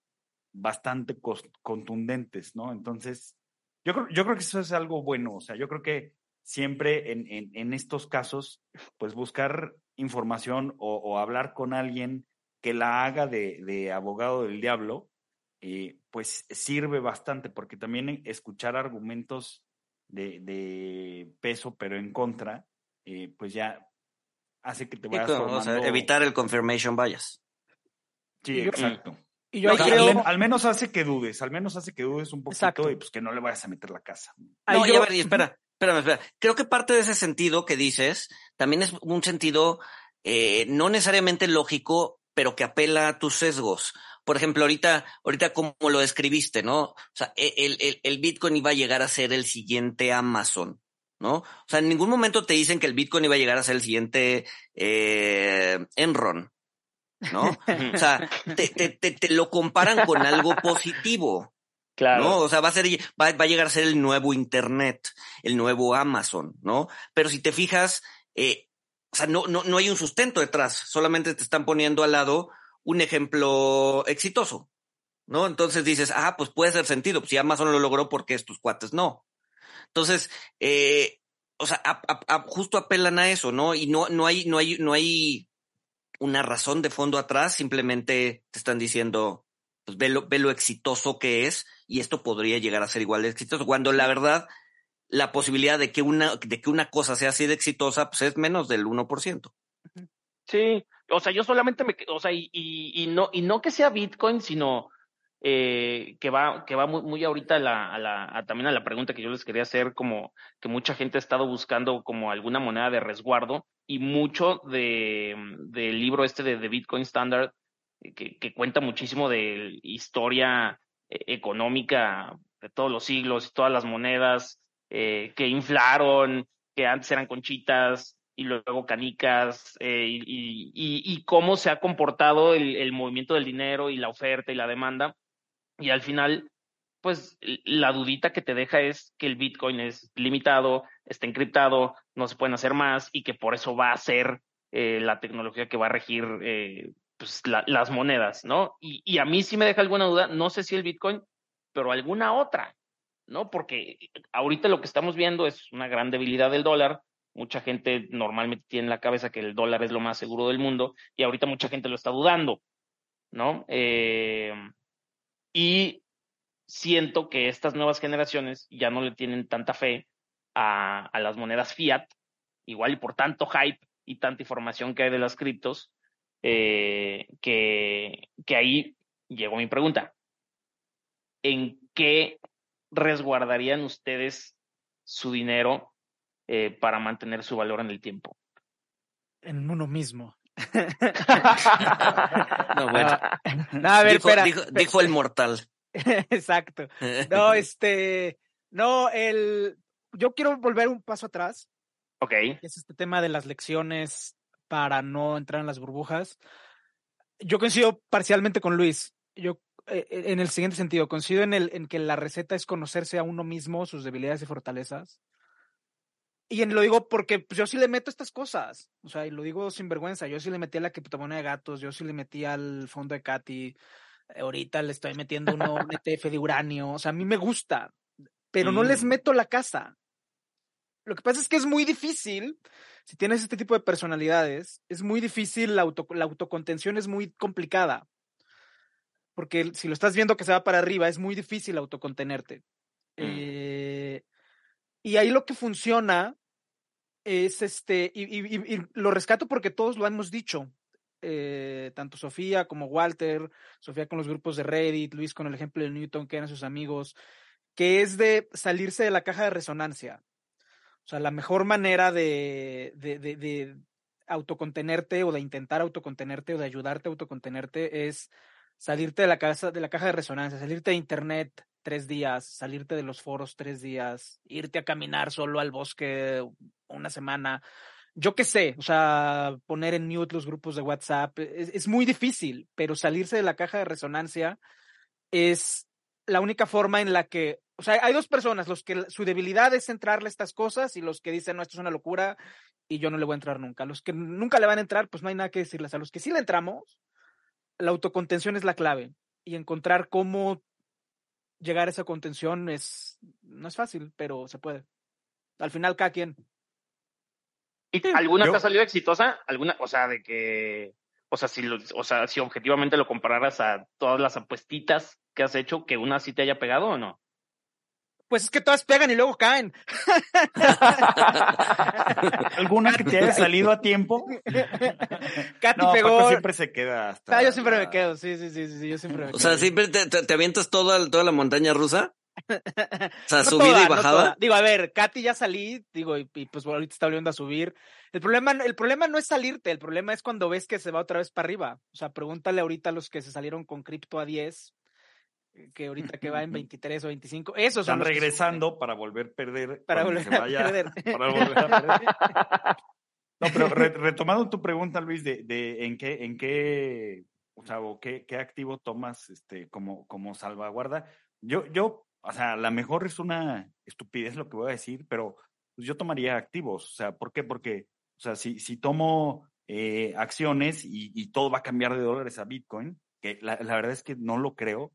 bastante contundentes, ¿no? Entonces, yo creo, yo creo que eso es algo bueno, o sea, yo creo que siempre en, en, estos casos, pues buscar información o, hablar con alguien que la haga de, abogado del diablo, eh, pues sirve bastante, porque también escuchar argumentos de, peso, pero en contra, eh, pues ya hace que te vayas formando... evitar el confirmation bias. Sí, exacto. Y yo creo... al, menos hace que dudes, al menos hace que dudes un poquito y pues que no le vayas a meter la casa. No, yo... espera, espera, espera. Creo que parte de ese sentido que dices también es un sentido eh, no necesariamente lógico, pero que apela a tus sesgos. Por ejemplo, ahorita, ahorita como lo describiste, ¿no? O sea, e, el, el, el Bitcoin iba a llegar a ser el siguiente Amazon, ¿no? O sea, en ningún momento te dicen que el Bitcoin iba a llegar a ser el siguiente eh, Enron, ¿no? O sea, te, te, te, lo comparan con algo positivo. Claro. ¿no? O sea, va a ser, va, va, a llegar a ser el nuevo Internet, el nuevo Amazon, ¿no? Pero si te fijas, eh, o sea, no, no, no hay un sustento detrás, solamente te están poniendo al lado un ejemplo exitoso, ¿no? Entonces dices, ah, pues puede ser sentido, pues si Amazon lo logró, porque estos cuates no? Entonces, eh, o sea, justo apelan a eso, ¿no? Y no, no hay, no hay, no hay una razón de fondo atrás, simplemente te están diciendo, pues ve lo, ve lo exitoso que es y esto podría llegar a ser igual de exitoso, cuando la verdad la posibilidad de que una, de que una cosa sea así de exitosa, pues es menos del 1%. Sí, o sea, yo solamente me, o sea, y, no, y no que sea Bitcoin, sino eh, que va, que va muy, ahorita a la, a la, también a la pregunta que yo les quería hacer, como que mucha gente ha estado buscando como alguna moneda de resguardo, y mucho de, del libro este de, de Bitcoin Standard, que, que, cuenta muchísimo de historia eh, económica de todos los siglos, todas las monedas, eh, que inflaron, que antes eran conchitas y luego canicas, eh, y, cómo se ha comportado el, movimiento del dinero y la oferta y la demanda. Y al final, pues la dudita que te deja es que el Bitcoin es limitado, está encriptado, no se pueden hacer más y que por eso va a ser eh, la tecnología que va a regir pues, las monedas, ¿no? Y, a mí sí me deja alguna duda, no sé si el Bitcoin, pero alguna otra, ¿no? Porque ahorita lo que estamos viendo es una gran debilidad del dólar. Mucha gente normalmente tiene en la cabeza que el dólar es lo más seguro del mundo y ahorita mucha gente lo está dudando, ¿no? Eh, y siento que estas nuevas generaciones ya no le tienen tanta fe a, a las monedas fiat, igual y por tanto hype y tanta información que hay de las criptos, eh, que, que ahí llegó mi pregunta. ¿En qué resguardarían ustedes su dinero eh, para mantener su valor en el tiempo? En uno mismo. no, bueno. No, a ver, dijo, espera, dijo, el mortal. Exacto. No, este, no, el, yo quiero volver un paso atrás. Ok. Es este tema de las lecciones para no entrar en las burbujas. Yo coincido parcialmente con Luis. Yo eh, eh, en el siguiente sentido, coincido en, el, en que la receta es conocerse a uno mismo, sus debilidades y fortalezas. Y en, lo digo porque pues, yo sí le meto estas cosas, o sea, y lo digo sin vergüenza, yo sí le metí a la criptomoneda de gatos, yo sí le metí al fondo de Katy, eh, ahorita le estoy metiendo uno, un ETF de uranio, o sea, a mí me gusta, pero no les mm. meto la casa. Lo que pasa es que es muy difícil, si tienes este tipo de personalidades, es muy difícil, la, auto, la autocontención es muy complicada porque si lo estás viendo que se va para arriba, es muy difícil autocontenerte. Mm. Eh, y ahí lo que funciona es este, y, lo rescato porque todos lo hemos dicho, eh, tanto Sofía como Walter, Sofía con los grupos de Reddit, Luis con el ejemplo de Newton, que eran sus amigos, que es de salirse de la caja de resonancia. O sea, la mejor manera de, de, de, autocontenerte o de intentar autocontenerte o de ayudarte a autocontenerte es salirte de la, casa, de la caja de resonancia, salirte de internet tres días, salirte de los foros tres días, irte a caminar solo al bosque una semana. Yo qué sé, o sea, poner en mute los grupos de WhatsApp es, es muy difícil, pero salirse de la caja de resonancia es la única forma en la que, o sea, hay dos personas, los que su debilidad es entrarle estas cosas y los que dicen, no, esto es una locura y yo no le voy a entrar nunca. Los que nunca le van a entrar, pues no hay nada que decirles. A los que sí le entramos, la autocontención es la clave y encontrar cómo llegar a esa contención es, no es fácil, pero se puede. Al final, cada quien. ¿Y alguna te ha salido exitosa? ¿Alguna, o sea, de que, o sea, si, o sea, si objetivamente lo compararas a todas las apuestitas que has hecho, que una sí te haya pegado o no? Pues es que todas pegan y luego caen. ¿Alguna que te haya salido a tiempo? Katy no, pegó. siempre se queda hasta. Ah, yo siempre me quedo, sí, sí, sí, sí, yo siempre me O sea, siempre te, te, avientas toda, toda la montaña rusa. O sea, subida y bajada. digo, a ver, Katy ya salí, digo, y, pues ahorita está volviendo a subir. El problema, el problema no es salirte, el problema es cuando ves que se va otra vez para arriba. O sea, pregúntale ahorita a los que se salieron con cripto a 10, que ahorita que va en 23 o 25. Esos Están regresando para volver a perder. Para volver a perder. Para volver a perder. No, pero retomando tu pregunta, Luis, de, de en qué, en qué, o sea, o qué, qué activo tomas este, como, como salvaguarda. Yo, yo, o sea, a lo mejor es una estupidez lo que voy a decir, pero pues yo tomaría activos. O sea, ¿por qué? Porque, o sea, si, si tomo eh, acciones y, y, todo va a cambiar de dólares a Bitcoin, que la, la verdad es que no lo creo,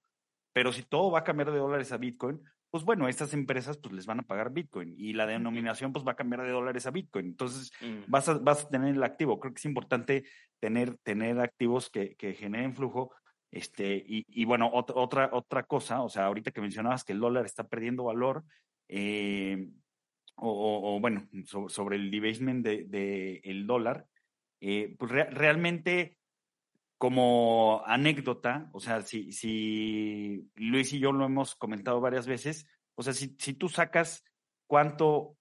pero si todo va a cambiar de dólares a Bitcoin, pues bueno, estas empresas pues les van a pagar Bitcoin y la denominación pues va a cambiar de dólares a Bitcoin. Entonces mm. vas, a, vas a tener el activo. Creo que es importante tener, tener activos que, que generen flujo. Este, y, y bueno, otra, otra cosa, o sea, ahorita que mencionabas que el dólar está perdiendo valor, eh, o, o, bueno, sobre el debasement del de, el dólar, eh, pues re, realmente como anécdota, o sea, si, si Luis y yo lo hemos comentado varias veces, o sea, si, si tú sacas cuánto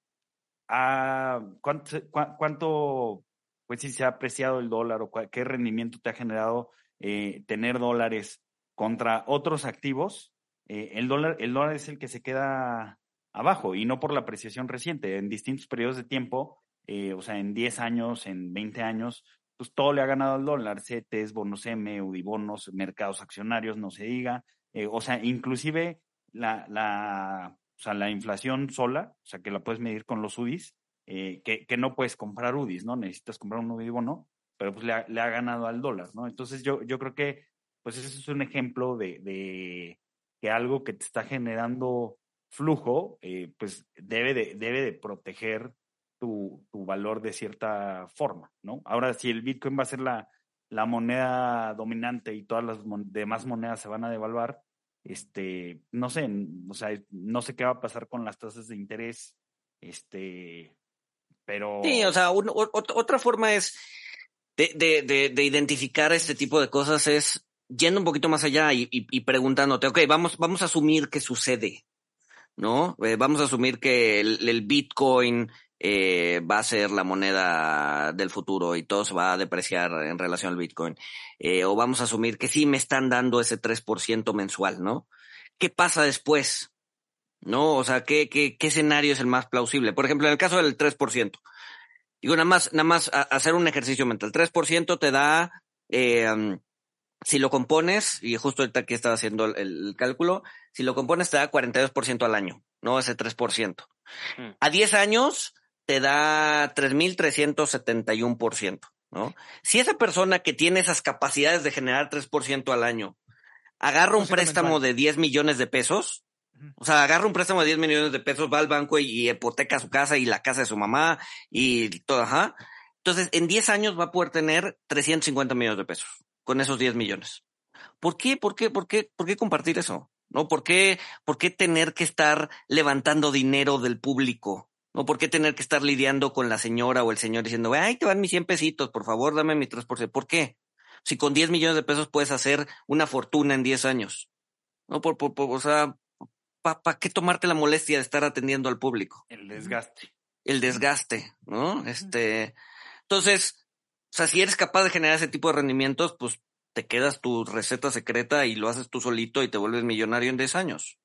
ha, cuánto, cuánto, pues si se ha apreciado el dólar o qué rendimiento te ha generado eh, tener dólares contra otros activos, eh, el, dólar, el dólar es el que se queda abajo y no por la apreciación reciente. En distintos periodos de tiempo, eh, o sea, en 10 años, en 20 años, pues todo le ha ganado al dólar, CETES, bonos M, UDIBonos, mercados accionarios, no se diga. Eh, o sea, inclusive la, la, o sea, la inflación sola, o sea, que la puedes medir con los UDIs, eh, que, que, no puedes comprar UDIs, ¿no? Necesitas comprar un UDIBono, pero pues le ha, le ha, ganado al dólar, ¿no? Entonces yo, yo creo que, pues ese es un ejemplo de, de que algo que te está generando flujo, eh, pues debe de, debe de proteger tu, tu, valor de cierta forma, ¿no? Ahora, si el Bitcoin va a ser la, la moneda dominante y todas las demás monedas se van a devaluar, este, no sé, o sea, no sé qué va a pasar con las tasas de interés, este, pero... Sí, o sea, un, otra forma es de, de, de, de, identificar este tipo de cosas es yendo un poquito más allá y, y, y preguntándote, ok, vamos, vamos a asumir que sucede, ¿no? Eh, vamos a asumir que el, el Bitcoin eh, va a ser la moneda del futuro y todo se va a depreciar en relación al Bitcoin. Eh, o vamos a asumir que sí me están dando ese 3% mensual, ¿no? ¿Qué pasa después? ¿No? O sea, ¿qué, qué, qué escenario es el más plausible? Por ejemplo, en el caso del 3%. Digo, nada más, nada más hacer un ejercicio mental. 3% te da, eh, si lo compones, y justo ahorita aquí estaba haciendo el, el, cálculo, si lo compones te da 42% al año, ¿no? Ese 3%. Mm. A 10 años te da 3.371%, ¿no? Si esa persona que tiene esas capacidades de generar 3% al año agarra un préstamo de 10 millones de pesos, o sea, agarra un préstamo de 10 millones de pesos, va al banco y, hipoteca su casa y la casa de su mamá y todo, ajá. Entonces, en 10 años va a poder tener 350 millones de pesos con esos 10 millones. ¿Por qué? ¿Por qué? ¿Por qué? ¿Por qué compartir eso? ¿No? ¿Por qué, por qué tener que estar levantando dinero del público? ¿No? ¿Por qué tener que estar lidiando con la señora o el señor diciendo, ay, te van mis 100 pesitos, por favor, dame mi 3%? ¿Por qué? Si con 10 millones de pesos puedes hacer una fortuna en 10 años. ¿No? Por, por, por o sea, ¿para pa qué tomarte la molestia de estar atendiendo al público? El desgaste. El desgaste, ¿no? Este, entonces, o sea, si eres capaz de generar ese tipo de rendimientos, pues te quedas tu receta secreta y lo haces tú solito y te vuelves millonario en 10 años,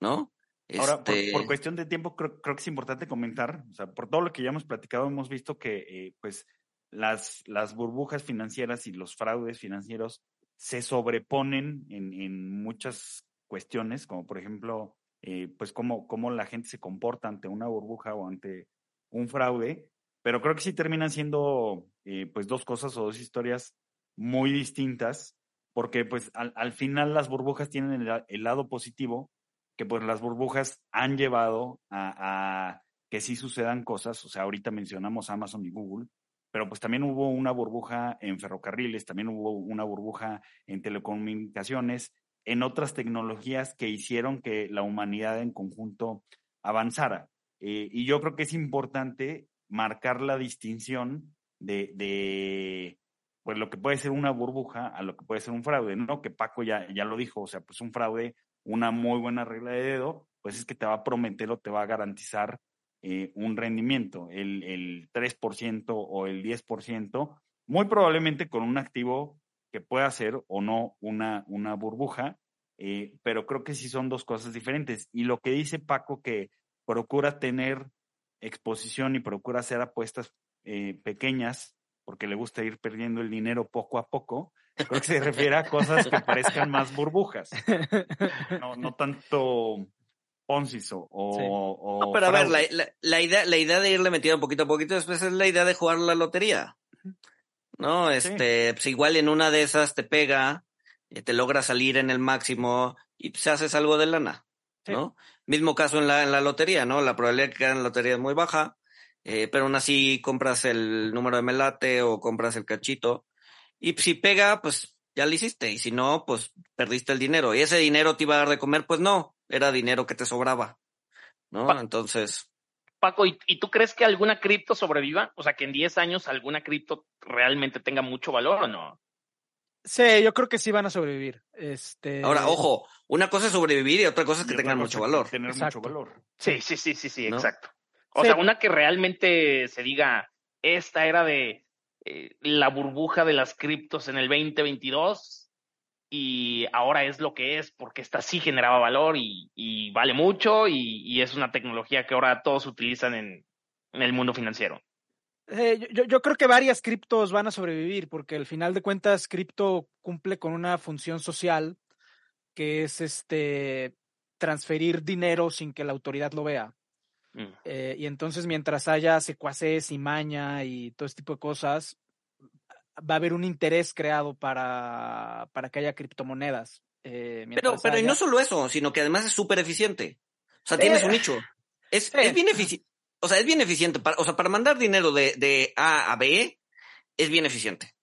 ¿no? Ahora, por, este por, cuestión de tiempo, creo, creo, que es importante comentar, o sea, por todo lo que ya hemos platicado, hemos visto que, eh, pues, las, las burbujas financieras y los fraudes financieros se sobreponen en, en muchas cuestiones, como por ejemplo, eh, pues cómo, cómo la gente se comporta ante una burbuja o ante un fraude, pero creo que sí terminan siendo eh, pues dos cosas o dos historias muy distintas, porque pues al, al final las burbujas tienen el, el, lado positivo, que pues las burbujas han llevado a, que sí sucedan cosas, o sea, ahorita mencionamos Amazon y Google, pero pues también hubo una burbuja en ferrocarriles, también hubo una burbuja en telecomunicaciones, en otras tecnologías que hicieron que la humanidad en conjunto avanzara. Eh, y yo creo que es importante marcar la distinción de, de, pues lo que puede ser una burbuja a lo que puede ser un fraude, ¿no? Que Paco ya, ya lo dijo, o sea, pues un fraude, una muy buena regla de dedo, pues es que te va a prometer o te va a garantizar eh, un rendimiento, el, el 3% o el 10%, muy probablemente con un activo que pueda ser o no una, una burbuja, eh, pero creo que sí son dos cosas diferentes. Y lo que dice Paco, que procura tener exposición y procura hacer apuestas eh, pequeñas, porque le gusta ir perdiendo el dinero poco a poco, creo que se refiere a cosas que parezcan más burbujas. No, no tanto Poncis o, sí. o no, pero a ver, la, la, la, idea, la idea de irle metiendo poquito a poquito después es la idea de jugar la lotería. ¿No? Este, sí. pues igual en una de esas te pega, eh, te logra salir en el máximo y pues haces algo de lana. Sí. ¿No? Mismo caso en la, en la lotería, ¿no? La probabilidad de que en la lotería es muy baja, eh, pero aún así compras el número de melate o compras el cachito. Y si pega, pues ya lo hiciste. Y si no, pues perdiste el dinero. Y ese dinero te iba a dar de comer, pues no era dinero que te sobraba, ¿no? Pa Entonces. Paco, ¿y, ¿y, tú crees que alguna cripto sobreviva? O sea, que en 10 años alguna cripto realmente tenga mucho valor o no? Sí, yo creo que sí van a sobrevivir. Este... Ahora, ojo, una cosa es sobrevivir y otra cosa es que tengan mucho valor. Tener exacto. mucho valor. Sí, sí, sí, sí, sí, ¿no? exacto. O sí. sea, una que realmente se diga, esta era de eh, la burbuja de las criptos en el 2022 y ahora es lo que es porque esta sí generaba valor y, vale mucho y, es una tecnología que ahora todos utilizan en, en el mundo financiero. Eh, yo, yo, creo que varias criptos van a sobrevivir porque al final de cuentas cripto cumple con una función social que es este transferir dinero sin que la autoridad lo vea. Mm. Eh, y entonces mientras haya secuaces y maña y todo este tipo de cosas, va a haber un interés creado para, para que haya criptomonedas. Eh, pero, pero haya... y no solo eso, sino que además es súper eficiente. O sea, tienes eh, un nicho. Es, es bien eficiente. O sea, es bien eficiente. Para, o sea, para mandar dinero de, de A a B, es bien eficiente.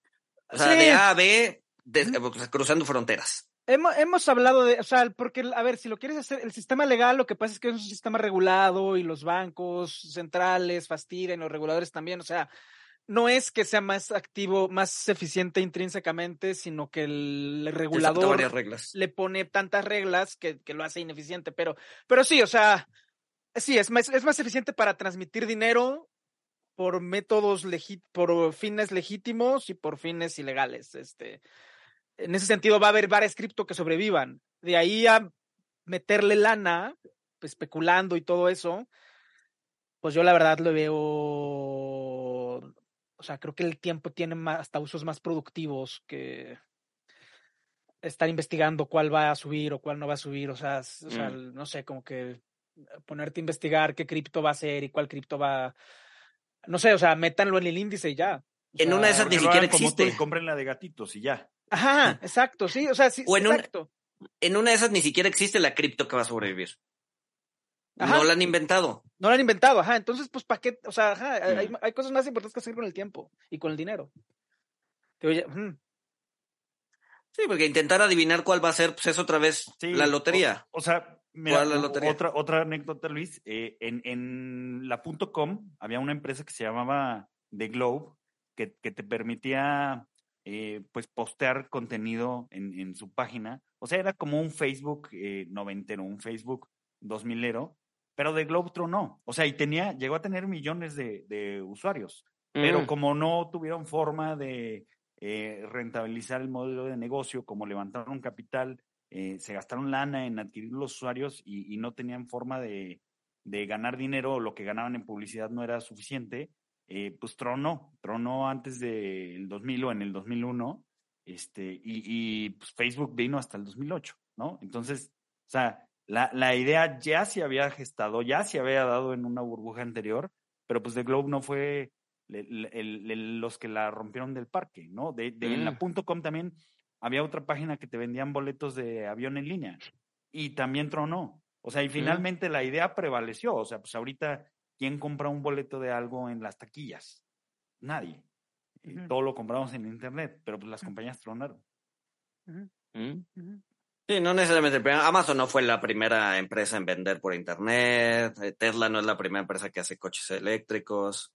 O sea, sí. de A a B, de, cruzando fronteras. Hemos, hemos hablado de, o sea, porque, a ver, si lo quieres hacer, el sistema legal, lo que pasa es que es un sistema regulado y los bancos centrales fastidian, los reguladores también, o sea, no es que sea más activo, más eficiente intrínsecamente, sino que el regulador le pone tantas reglas que, que, lo hace ineficiente. Pero, pero sí, o sea, sí, es más, es más eficiente para transmitir dinero por métodos legit por fines legítimos y por fines ilegales. Este, en ese sentido, va a haber varias cripto que sobrevivan. De ahí a meterle lana, especulando y todo eso, pues yo la verdad lo veo o sea, creo que el tiempo tiene más, hasta usos más productivos que estar investigando cuál va a subir o cuál no va a subir. O sea, o sea mm. no sé, como que ponerte a investigar qué cripto va a ser y cuál cripto va. No sé, o sea, métanlo en el índice y ya. O en sea, una de esas ni siquiera existe. Como compren la de gatitos y ya. Ajá, exacto, sí, o sea, sí, o en exacto. Una, en una de esas ni siquiera existe la cripto que va a sobrevivir. Ajá. No la han inventado. No la han inventado, ajá. Entonces, pues, ¿para qué? O sea, ajá, mm. hay, hay, cosas más importantes que hacer con el tiempo y con el dinero. Oye, mm. Sí, porque intentar adivinar cuál va a ser, pues es otra vez sí, la lotería. O, o sea, mira, la lotería? Otra, otra anécdota, Luis. Eh, en, en la .com había una empresa que se llamaba The Globe que, que te permitía eh, pues postear contenido en, en, su página. O sea, era como un Facebook eh, noventero, un Facebook dos milero, pero de Globe no. O sea, y tenía, llegó a tener millones de, de usuarios, mm. pero como no tuvieron forma de eh, rentabilizar el modelo de negocio, como levantaron capital, eh, se gastaron lana en adquirir los usuarios y, y no tenían forma de, de, ganar dinero, lo que ganaban en publicidad no era suficiente, eh, pues tronó, tronó antes del 2000 o en el 2001, este, y, y pues Facebook vino hasta el 2008, ¿no? Entonces, O sea, la, la idea ya se había gestado, ya se había dado en una burbuja anterior, pero pues The Globe no fue el, el, los que la rompieron del parque, ¿no? De, de En la mm. .com también había otra página que te vendían boletos de avión en línea y también tronó. O sea, y finalmente la idea prevaleció. O sea, pues ahorita, ¿quién compra un boleto de algo en las taquillas? Nadie. Todo lo compramos en internet, pero pues las compañías tronaron. Mm. Sí, no necesariamente. Amazon no fue la primera empresa en vender por internet. Eh, Tesla no es la primera empresa que hace coches eléctricos.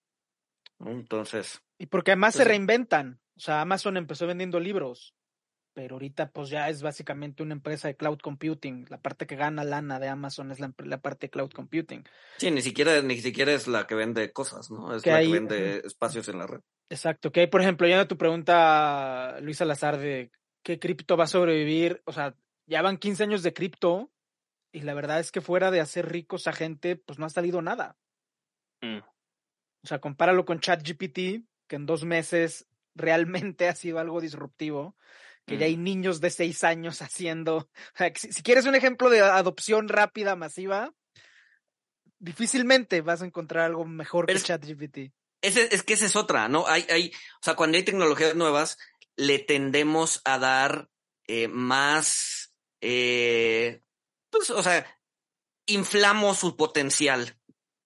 Entonces. Y porque además se reinventan. O sea, Amazon empezó vendiendo libros, pero ahorita pues ya es básicamente una empresa de cloud computing. La parte que gana lana de Amazon es la, parte de cloud computing. Sí, ni siquiera, ni siquiera es la que vende cosas, ¿no? Es la que vende espacios en la red. Exacto, que por ejemplo, ya tu pregunta, Luis Salazar, de qué cripto va a sobrevivir, o sea, ya van 15 años de cripto y la verdad es que fuera de hacer ricos a gente, pues no ha salido nada. Mm. O sea, compáralo con ChatGPT, que en dos meses realmente ha sido algo disruptivo, que ya hay niños de seis años haciendo. si, quieres un ejemplo de adopción rápida, masiva, difícilmente vas a encontrar algo mejor que ChatGPT. Es, que esa es otra, ¿no? Hay, hay, o sea, cuando hay tecnologías nuevas, le tendemos a dar eh, más, eh, pues, o sea, inflamos su potencial.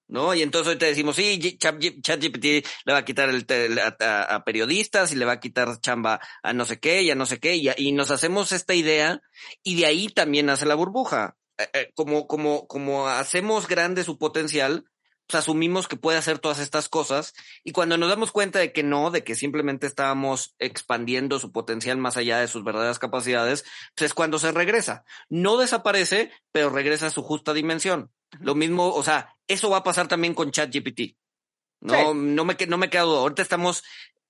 ¿No? Y entonces hoy te decimos, sí, ChatGPT le va a quitar el, a, periodistas y le va a quitar chamba a no sé qué y a no sé qué, y, y nos hacemos esta idea y de ahí también hace la burbuja. Eh, eh, como, como, como hacemos grande su potencial, pues asumimos que puede hacer todas estas cosas y cuando nos damos cuenta de que no, de que simplemente estábamos expandiendo su potencial más allá de sus verdaderas capacidades, pues es cuando se regresa. No desaparece, pero regresa a su justa dimensión. Lo mismo, o sea, eso va a pasar también con ChatGPT. No, no me, no me quedo. Ahorita estamos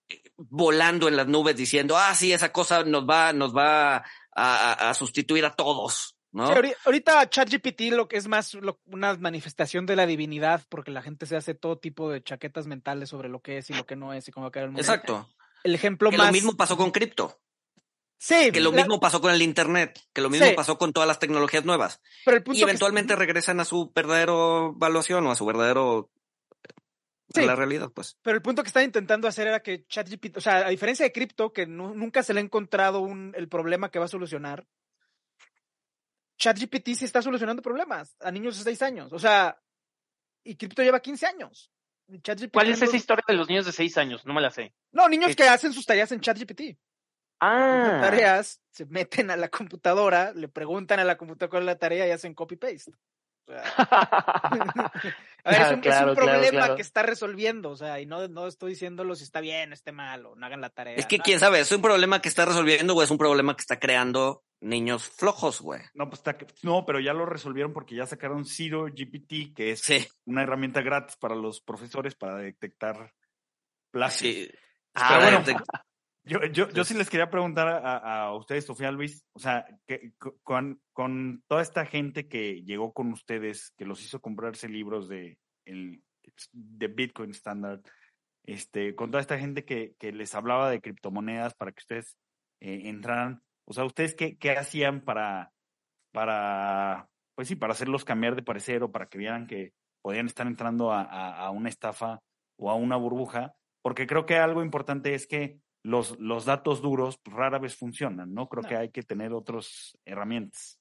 eh, volando en las nubes diciendo, ah, sí, esa cosa nos va, nos va a, sustituir a todos. ¿no? ahorita ChatGPT lo que es más una manifestación de la divinidad, porque la gente se hace todo tipo de chaquetas mentales sobre lo que es y lo que no es y cómo va a quedar el mundo. Exacto. El ejemplo más. Lo mismo pasó con cripto. Sí. Que lo mismo pasó con el Internet, que lo mismo pasó con todas las tecnologías nuevas. Pero el punto y eventualmente regresan a su verdadero evaluación o a su verdadero sí, la realidad, pues. Pero el punto que están intentando hacer era que ChatGPT, o sea, a diferencia de cripto, que nunca se le ha encontrado un, el problema que va a solucionar, ChatGPT sí está solucionando problemas a niños de 6 años. O sea, y cripto lleva 15 años. ¿Cuál es esa historia de los niños de 6 años? No me la sé. No, niños que hacen sus tareas en ChatGPT. Ah. Tareas, se meten a la computadora, le preguntan a la computadora cuál es la tarea y hacen copy-paste. a ver, es un, problema que está resolviendo, o sea, y no, no estoy diciéndolo si está bien, esté mal, o no hagan la tarea. Es que quién sabe, ¿es un problema que está resolviendo o es un problema que está creando niños flojos, güey? No, pues está, no, pero ya lo resolvieron porque ya sacaron Zero GPT, que es una herramienta gratis para los profesores para detectar plagios. Sí. Ah, bueno, yo, yo, yo sí les quería preguntar a, a ustedes, Sofía Luis, o sea, que, con, con, toda esta gente que llegó con ustedes, que los hizo comprarse libros de, el, de Bitcoin Standard, este, con toda esta gente que, que les hablaba de criptomonedas para que ustedes eh, entraran, o sea, ¿ustedes qué, qué hacían para, para, pues sí, para hacerlos cambiar de parecer o para que vieran que podían estar entrando a, a, a una estafa o a una burbuja? Porque creo que algo importante es que los, los datos duros rara vez funcionan, ¿no? Creo que hay que tener otras herramientas.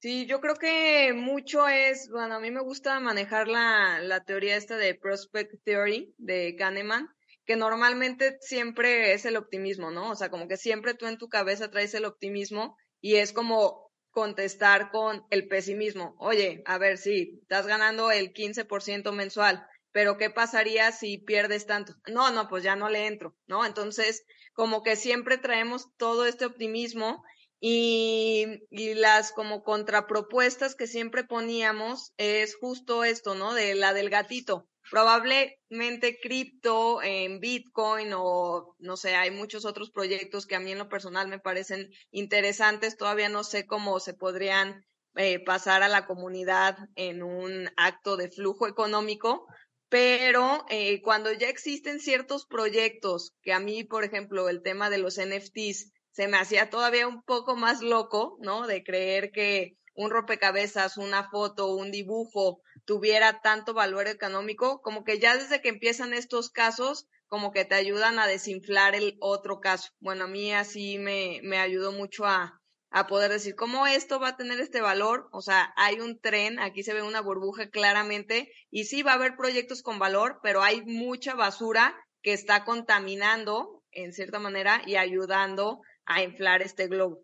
Sí, yo creo que mucho es, bueno, a mí me gusta manejar la, la teoría esta de Prospect Theory de Kahneman, que normalmente siempre es el optimismo, ¿no? O sea, como que siempre tú en tu cabeza traes el optimismo y es como contestar con el pesimismo. Oye, a ver, sí, estás ganando el 15% mensual, pero ¿qué pasaría si pierdes tanto? No, no, pues ya no le entro, ¿no? Entonces, como que siempre traemos todo este optimismo y, y, las como contrapropuestas que siempre poníamos es justo esto, ¿no? De la del gatito. Probablemente cripto en Bitcoin o no sé, hay muchos otros proyectos que a mí en lo personal me parecen interesantes. Todavía no sé cómo se podrían eh, pasar a la comunidad en un acto de flujo económico, pero eh, cuando ya existen ciertos proyectos, que a mí, por ejemplo, el tema de los NFTs se me hacía todavía un poco más loco, ¿no? De creer que un rompecabezas, una foto, un dibujo tuviera tanto valor económico, como que ya desde que empiezan estos casos, como que te ayudan a desinflar el otro caso. Bueno, a mí así me, me ayudó mucho a, a poder decir cómo esto va a tener este valor. O sea, hay un tren, aquí se ve una burbuja claramente, y sí va a haber proyectos con valor, pero hay mucha basura que está contaminando en cierta manera y ayudando a inflar este globo.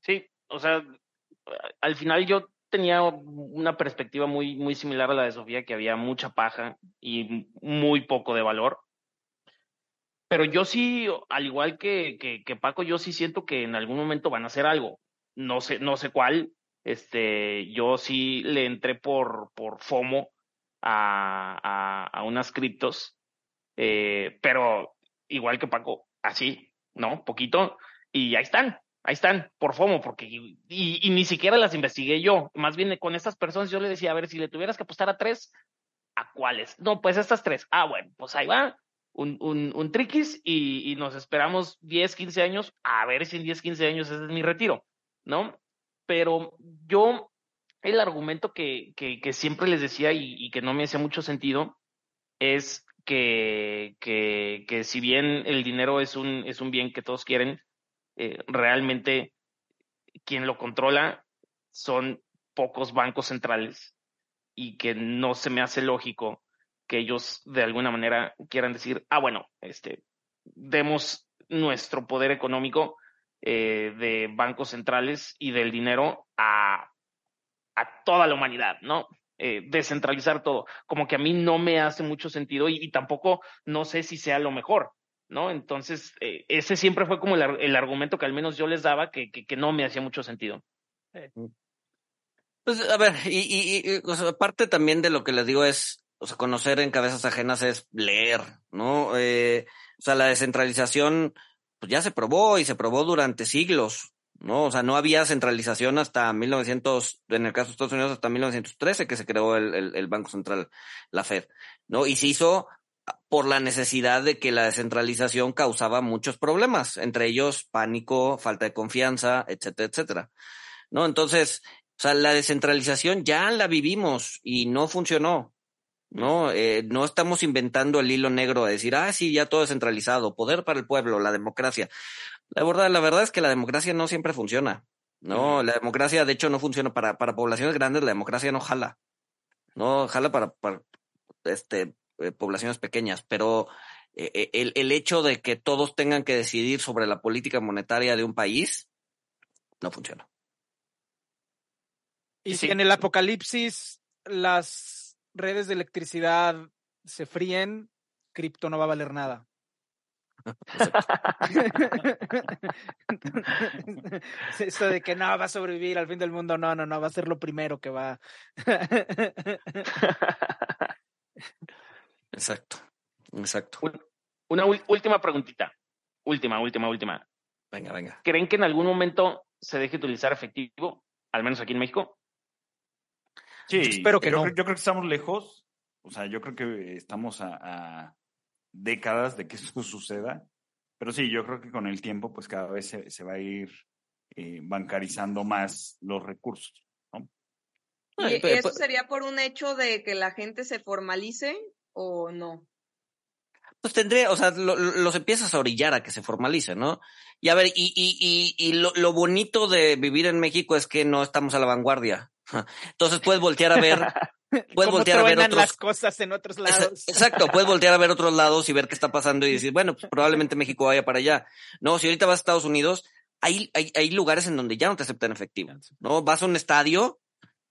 Sí, o sea, al final yo tenía una perspectiva muy, muy similar a la de Sofía, que había mucha paja y muy poco de valor. Pero yo sí, al igual que, que, Paco, yo sí siento que en algún momento van a hacer algo. No sé, no sé cuál. Este, yo sí le entré por, por FOMO a, a, unas criptos, eh, pero igual que Paco, así, ¿no? Poquito, y ahí están, ahí están, por FOMO, porque, y, ni siquiera las investigué yo, más bien con estas personas yo le decía, a ver, si le tuvieras que apostar a tres, ¿a cuáles? No, pues estas tres, ah, bueno, pues ahí va, un, un, un triquis y, y, nos esperamos 10, 15 años, a ver si en 10, 15 años ese es mi retiro, ¿no? Pero yo, el argumento que, que, siempre les decía y, y, que no me hacía mucho sentido es que, que, que si bien el dinero es un, es un bien que todos quieren, eh, realmente quien lo controla son pocos bancos centrales y que no se me hace lógico que ellos de alguna manera quieran decir, ah, bueno, este, demos nuestro poder económico eh, de bancos centrales y del dinero a, a toda la humanidad, ¿no? Eh, descentralizar todo. Como que a mí no me hace mucho sentido y, y tampoco no sé si sea lo mejor. ¿no? Entonces, eh, ese siempre fue como el, el, argumento que al menos yo les daba que, que, que no me hacía mucho sentido. Pues, a ver, y, y, y o sea, parte también de lo que les digo es, o sea, conocer en cabezas ajenas es leer, ¿no? Eh, o sea, la descentralización, pues ya se probó y se probó durante siglos, ¿no? O sea, no había centralización hasta 1900, en el caso de Estados Unidos, hasta 1913 que se creó el, el, el Banco Central, la Fed, ¿no? Y se hizo por la necesidad de que la descentralización causaba muchos problemas, entre ellos pánico, falta de confianza, etcétera, etcétera. ¿No? Entonces, o sea, la descentralización ya la vivimos y no funcionó. ¿No? Eh, no estamos inventando el hilo negro a decir, ah, sí, ya todo es centralizado, poder para el pueblo, la democracia. La verdad, la verdad es que la democracia no siempre funciona. No, la democracia, de hecho, no funciona para, para poblaciones grandes, la democracia no jala. No, jala para, para este, eh, poblaciones pequeñas, pero eh, eh, el, el hecho de que todos tengan que decidir sobre la política monetaria de un país no funciona. Y si en el apocalipsis las redes de electricidad se fríen, cripto no va a valer nada. Eso de que no va a sobrevivir al fin del mundo, no, no, no, va a ser lo primero que va. Exacto, exacto. Una última preguntita. Última, última, última. Venga, venga. ¿Creen que en algún momento se deje utilizar efectivo, al menos aquí en México? Sí, espero que yo no. Creo, yo creo que estamos lejos. O sea, yo creo que estamos a, a, décadas de que esto suceda. Pero sí, yo creo que con el tiempo, pues cada vez se, se va a ir eh, bancarizando más los recursos. ¿no? ¿Y eso sería por un hecho de que la gente se formalice o no? Pues tendría, o sea, lo, los empiezas a orillar a que se formalice, ¿no? Y a ver, y, y, y, y lo, lo, bonito de vivir en México es que no estamos a la vanguardia. Entonces puedes voltear a ver, puedes voltear a ver otros las cosas en otros lados. Exacto, puedes voltear a ver otros lados y ver qué está pasando y decir, bueno, pues probablemente México vaya para allá. No, si ahorita vas a Estados Unidos, hay, hay, hay lugares en donde ya no te aceptan efectivo, ¿no? Vas a un estadio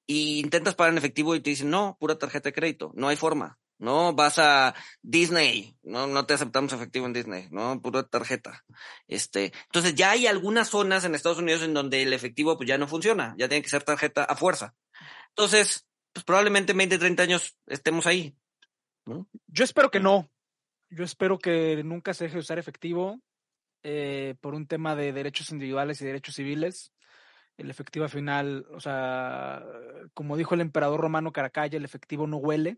y intentas pagar en efectivo y te dicen, no, pura tarjeta de crédito, no hay forma. ¿No? Vas a Disney, no, no te aceptamos efectivo en Disney, ¿no? Pura tarjeta. Este, entonces ya hay algunas zonas en Estados Unidos en donde el efectivo pues ya no funciona, ya tiene que ser tarjeta a fuerza. Entonces, pues probablemente en 20, 30 años estemos ahí. Yo espero que no. Yo espero que nunca se deje de usar efectivo eh, por un tema de derechos individuales y derechos civiles. El efectivo al final, o sea, como dijo el emperador romano Caracalla, el efectivo no huele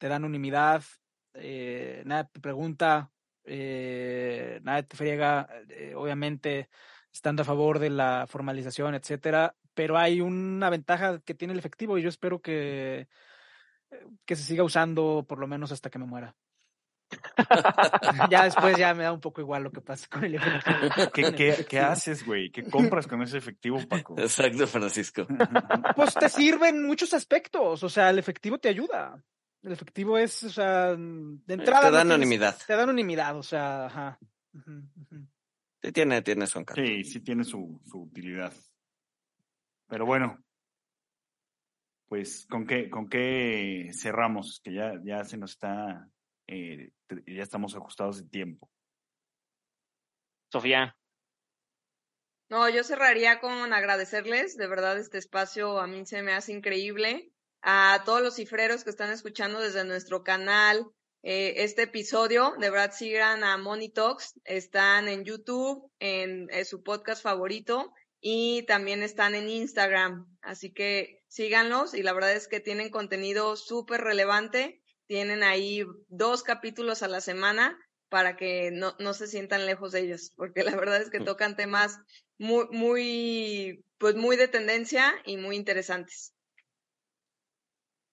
te dan unanimidad, eh, nadie te pregunta, eh, nadie te friega, eh, obviamente estando a favor de la formalización, etcétera, pero hay una ventaja que tiene el efectivo y yo espero que, eh, que se siga usando por lo menos hasta que me muera. ya después ya me da un poco igual lo que pasa con el efectivo. ¿Qué, qué, qué haces, güey? ¿Qué compras con ese efectivo, Paco? Exacto, Francisco. Pues te sirve en muchos aspectos, o sea, el efectivo te ayuda. El efectivo es, o sea, de entrada. Te no da tienes- anonimidad. Te da anonimidad, o sea, ajá. Sí, tiene, tiene su encanto. Sí, sí tiene su, su utilidad. Pero bueno, pues con qué, con qué cerramos, que ya, ya se nos está, eh, ya estamos ajustados de tiempo. Sofía, No, yo cerraría con agradecerles, de verdad este espacio a mí se me hace increíble. A todos los cifreros que están escuchando desde nuestro canal eh, este episodio, de verdad sigan a Money Talks, están en YouTube, en, eh, su podcast favorito y también están en Instagram, así que síganlos y la verdad es que tienen contenido súper relevante, tienen ahí dos capítulos a la semana para que no, no se sientan lejos de ellos, porque la verdad es que tocan temas muy, muy, pues muy de tendencia y muy interesantes.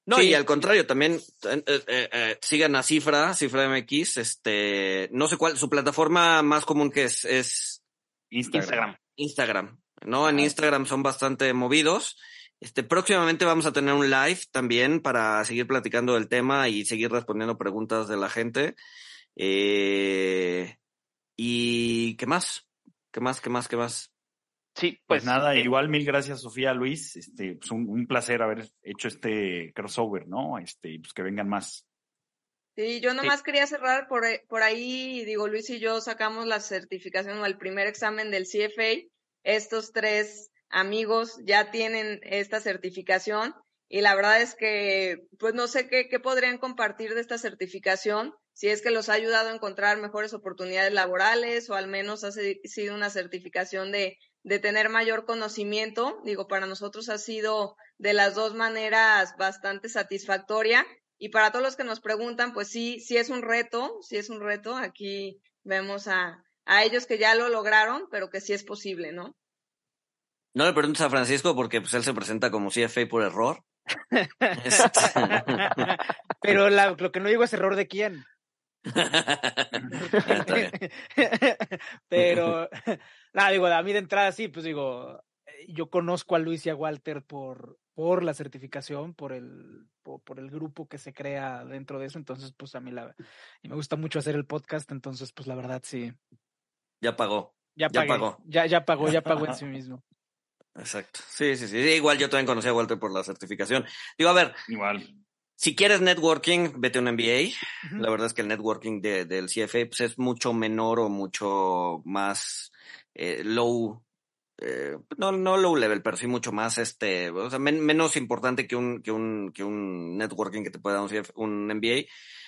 No, Sí. y al contrario, también eh, eh, eh, sigan a Cifra, Cifra MX, este, no sé cuál, su plataforma más común que es, es Instagram. Instagram. Instagram, ¿no? En Instagram son bastante movidos. Este, próximamente vamos a tener un live también para seguir platicando del tema y seguir respondiendo preguntas de la gente. Eh, y ¿qué más? ¿Qué más? ¿Qué más? ¿Qué más? Sí, Pues pues, nada, eh, igual mil gracias Sofía, Luis, este, pues un, un placer haber hecho este crossover, ¿no? Este, y pues que vengan más. Sí, yo nomás quería cerrar por, eh, por ahí, digo, Luis y yo sacamos la certificación o el primer examen del CFA. Estos tres amigos ya tienen esta certificación y la verdad es que, pues no sé qué, qué podrían compartir de esta certificación, si es que los ha ayudado a encontrar mejores oportunidades laborales o al menos ha si- sido una certificación de, de tener mayor conocimiento. Digo, para nosotros ha sido de las dos maneras bastante satisfactoria. Y para todos los que nos preguntan, pues sí, sí es un reto, sí es un reto. Aquí vemos a, a ellos que ya lo lograron, pero que sí es posible, ¿no? No le preguntes a Francisco porque pues él se presenta como CFA por error. Este, Pero la- lo que no digo es error de quién. Pero, nada, digo, a mí de entrada sí, pues digo, eh, yo conozco a Luis y a Walter por, por la certificación, por el, por, por el grupo que se crea dentro de eso, entonces pues a mí la, y me gusta mucho hacer el podcast, entonces pues la verdad sí, Ya pagó. ya Ya pagó. ya, ya pagó, ya pagó en sí mismo. Exacto. Sí, sí, sí. Igual yo también conocí a Walter por la certificación. Digo, a ver, Igual. si quieres networking, vete a un MBA. La verdad es que el networking de- del CFA pues, es mucho menor o mucho más eh, low, eh, no, no low level, pero sí mucho más, este, menos importante que un, que un, que un networking que te pueda dar un, MBA.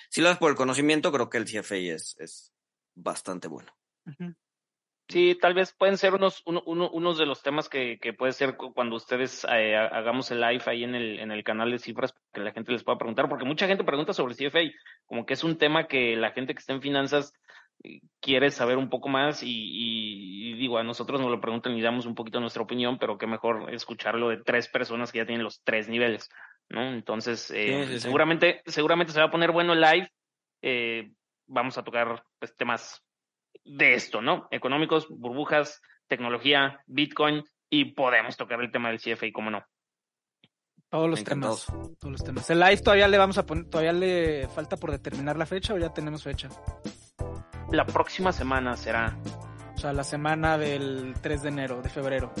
Si lo haces por el conocimiento, creo que el CFA es, es bastante bueno. Sí, tal vez pueden ser unos, uno, uno- unos de los temas que, que puede ser cu- cuando ustedes eh, ha- hagamos el live ahí en el, en el canal de cifras, que la gente les pueda preguntar, porque mucha gente pregunta sobre CFA, como que es un tema que la gente que está en finanzas eh, quiere saber un poco más y, y- y digo, a nosotros nos lo preguntan y damos un poquito nuestra opinión, pero qué mejor escucharlo de tres personas que ya tienen los tres niveles, ¿no? Entonces, eh, Sí, sí, sí. seguramente, seguramente se va a poner bueno el live, eh, vamos a tocar pues, temas de esto, ¿no? Económicos, burbujas, tecnología, Bitcoin y podemos tocar el tema del CFA, ¿cómo no? Todos los Encantados. temas, todos los temas. El live todavía le vamos a poner, todavía le falta por determinar la fecha o ya tenemos fecha. La próxima semana será. O sea, la semana del 3 de enero, de febrero.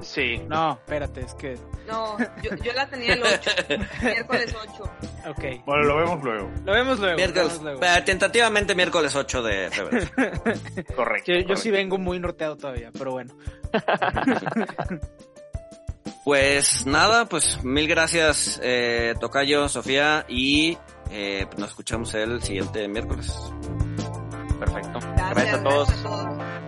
Sí. No, espérate, es que, No, yo, yo la tenía el 8, miércoles 8. ok. Bueno, lo vemos luego. Lo vemos luego. lo Miércoles, vemos luego. eh, tentativamente miércoles 8 de febrero. Correcto. Yo correcto. sí vengo muy norteado todavía, pero bueno. Pues nada, pues mil gracias, eh, Tocayo, Sofía, y eh, nos escuchamos el siguiente miércoles. Perfecto. Gracias, Gracias a todos. gracias a todos.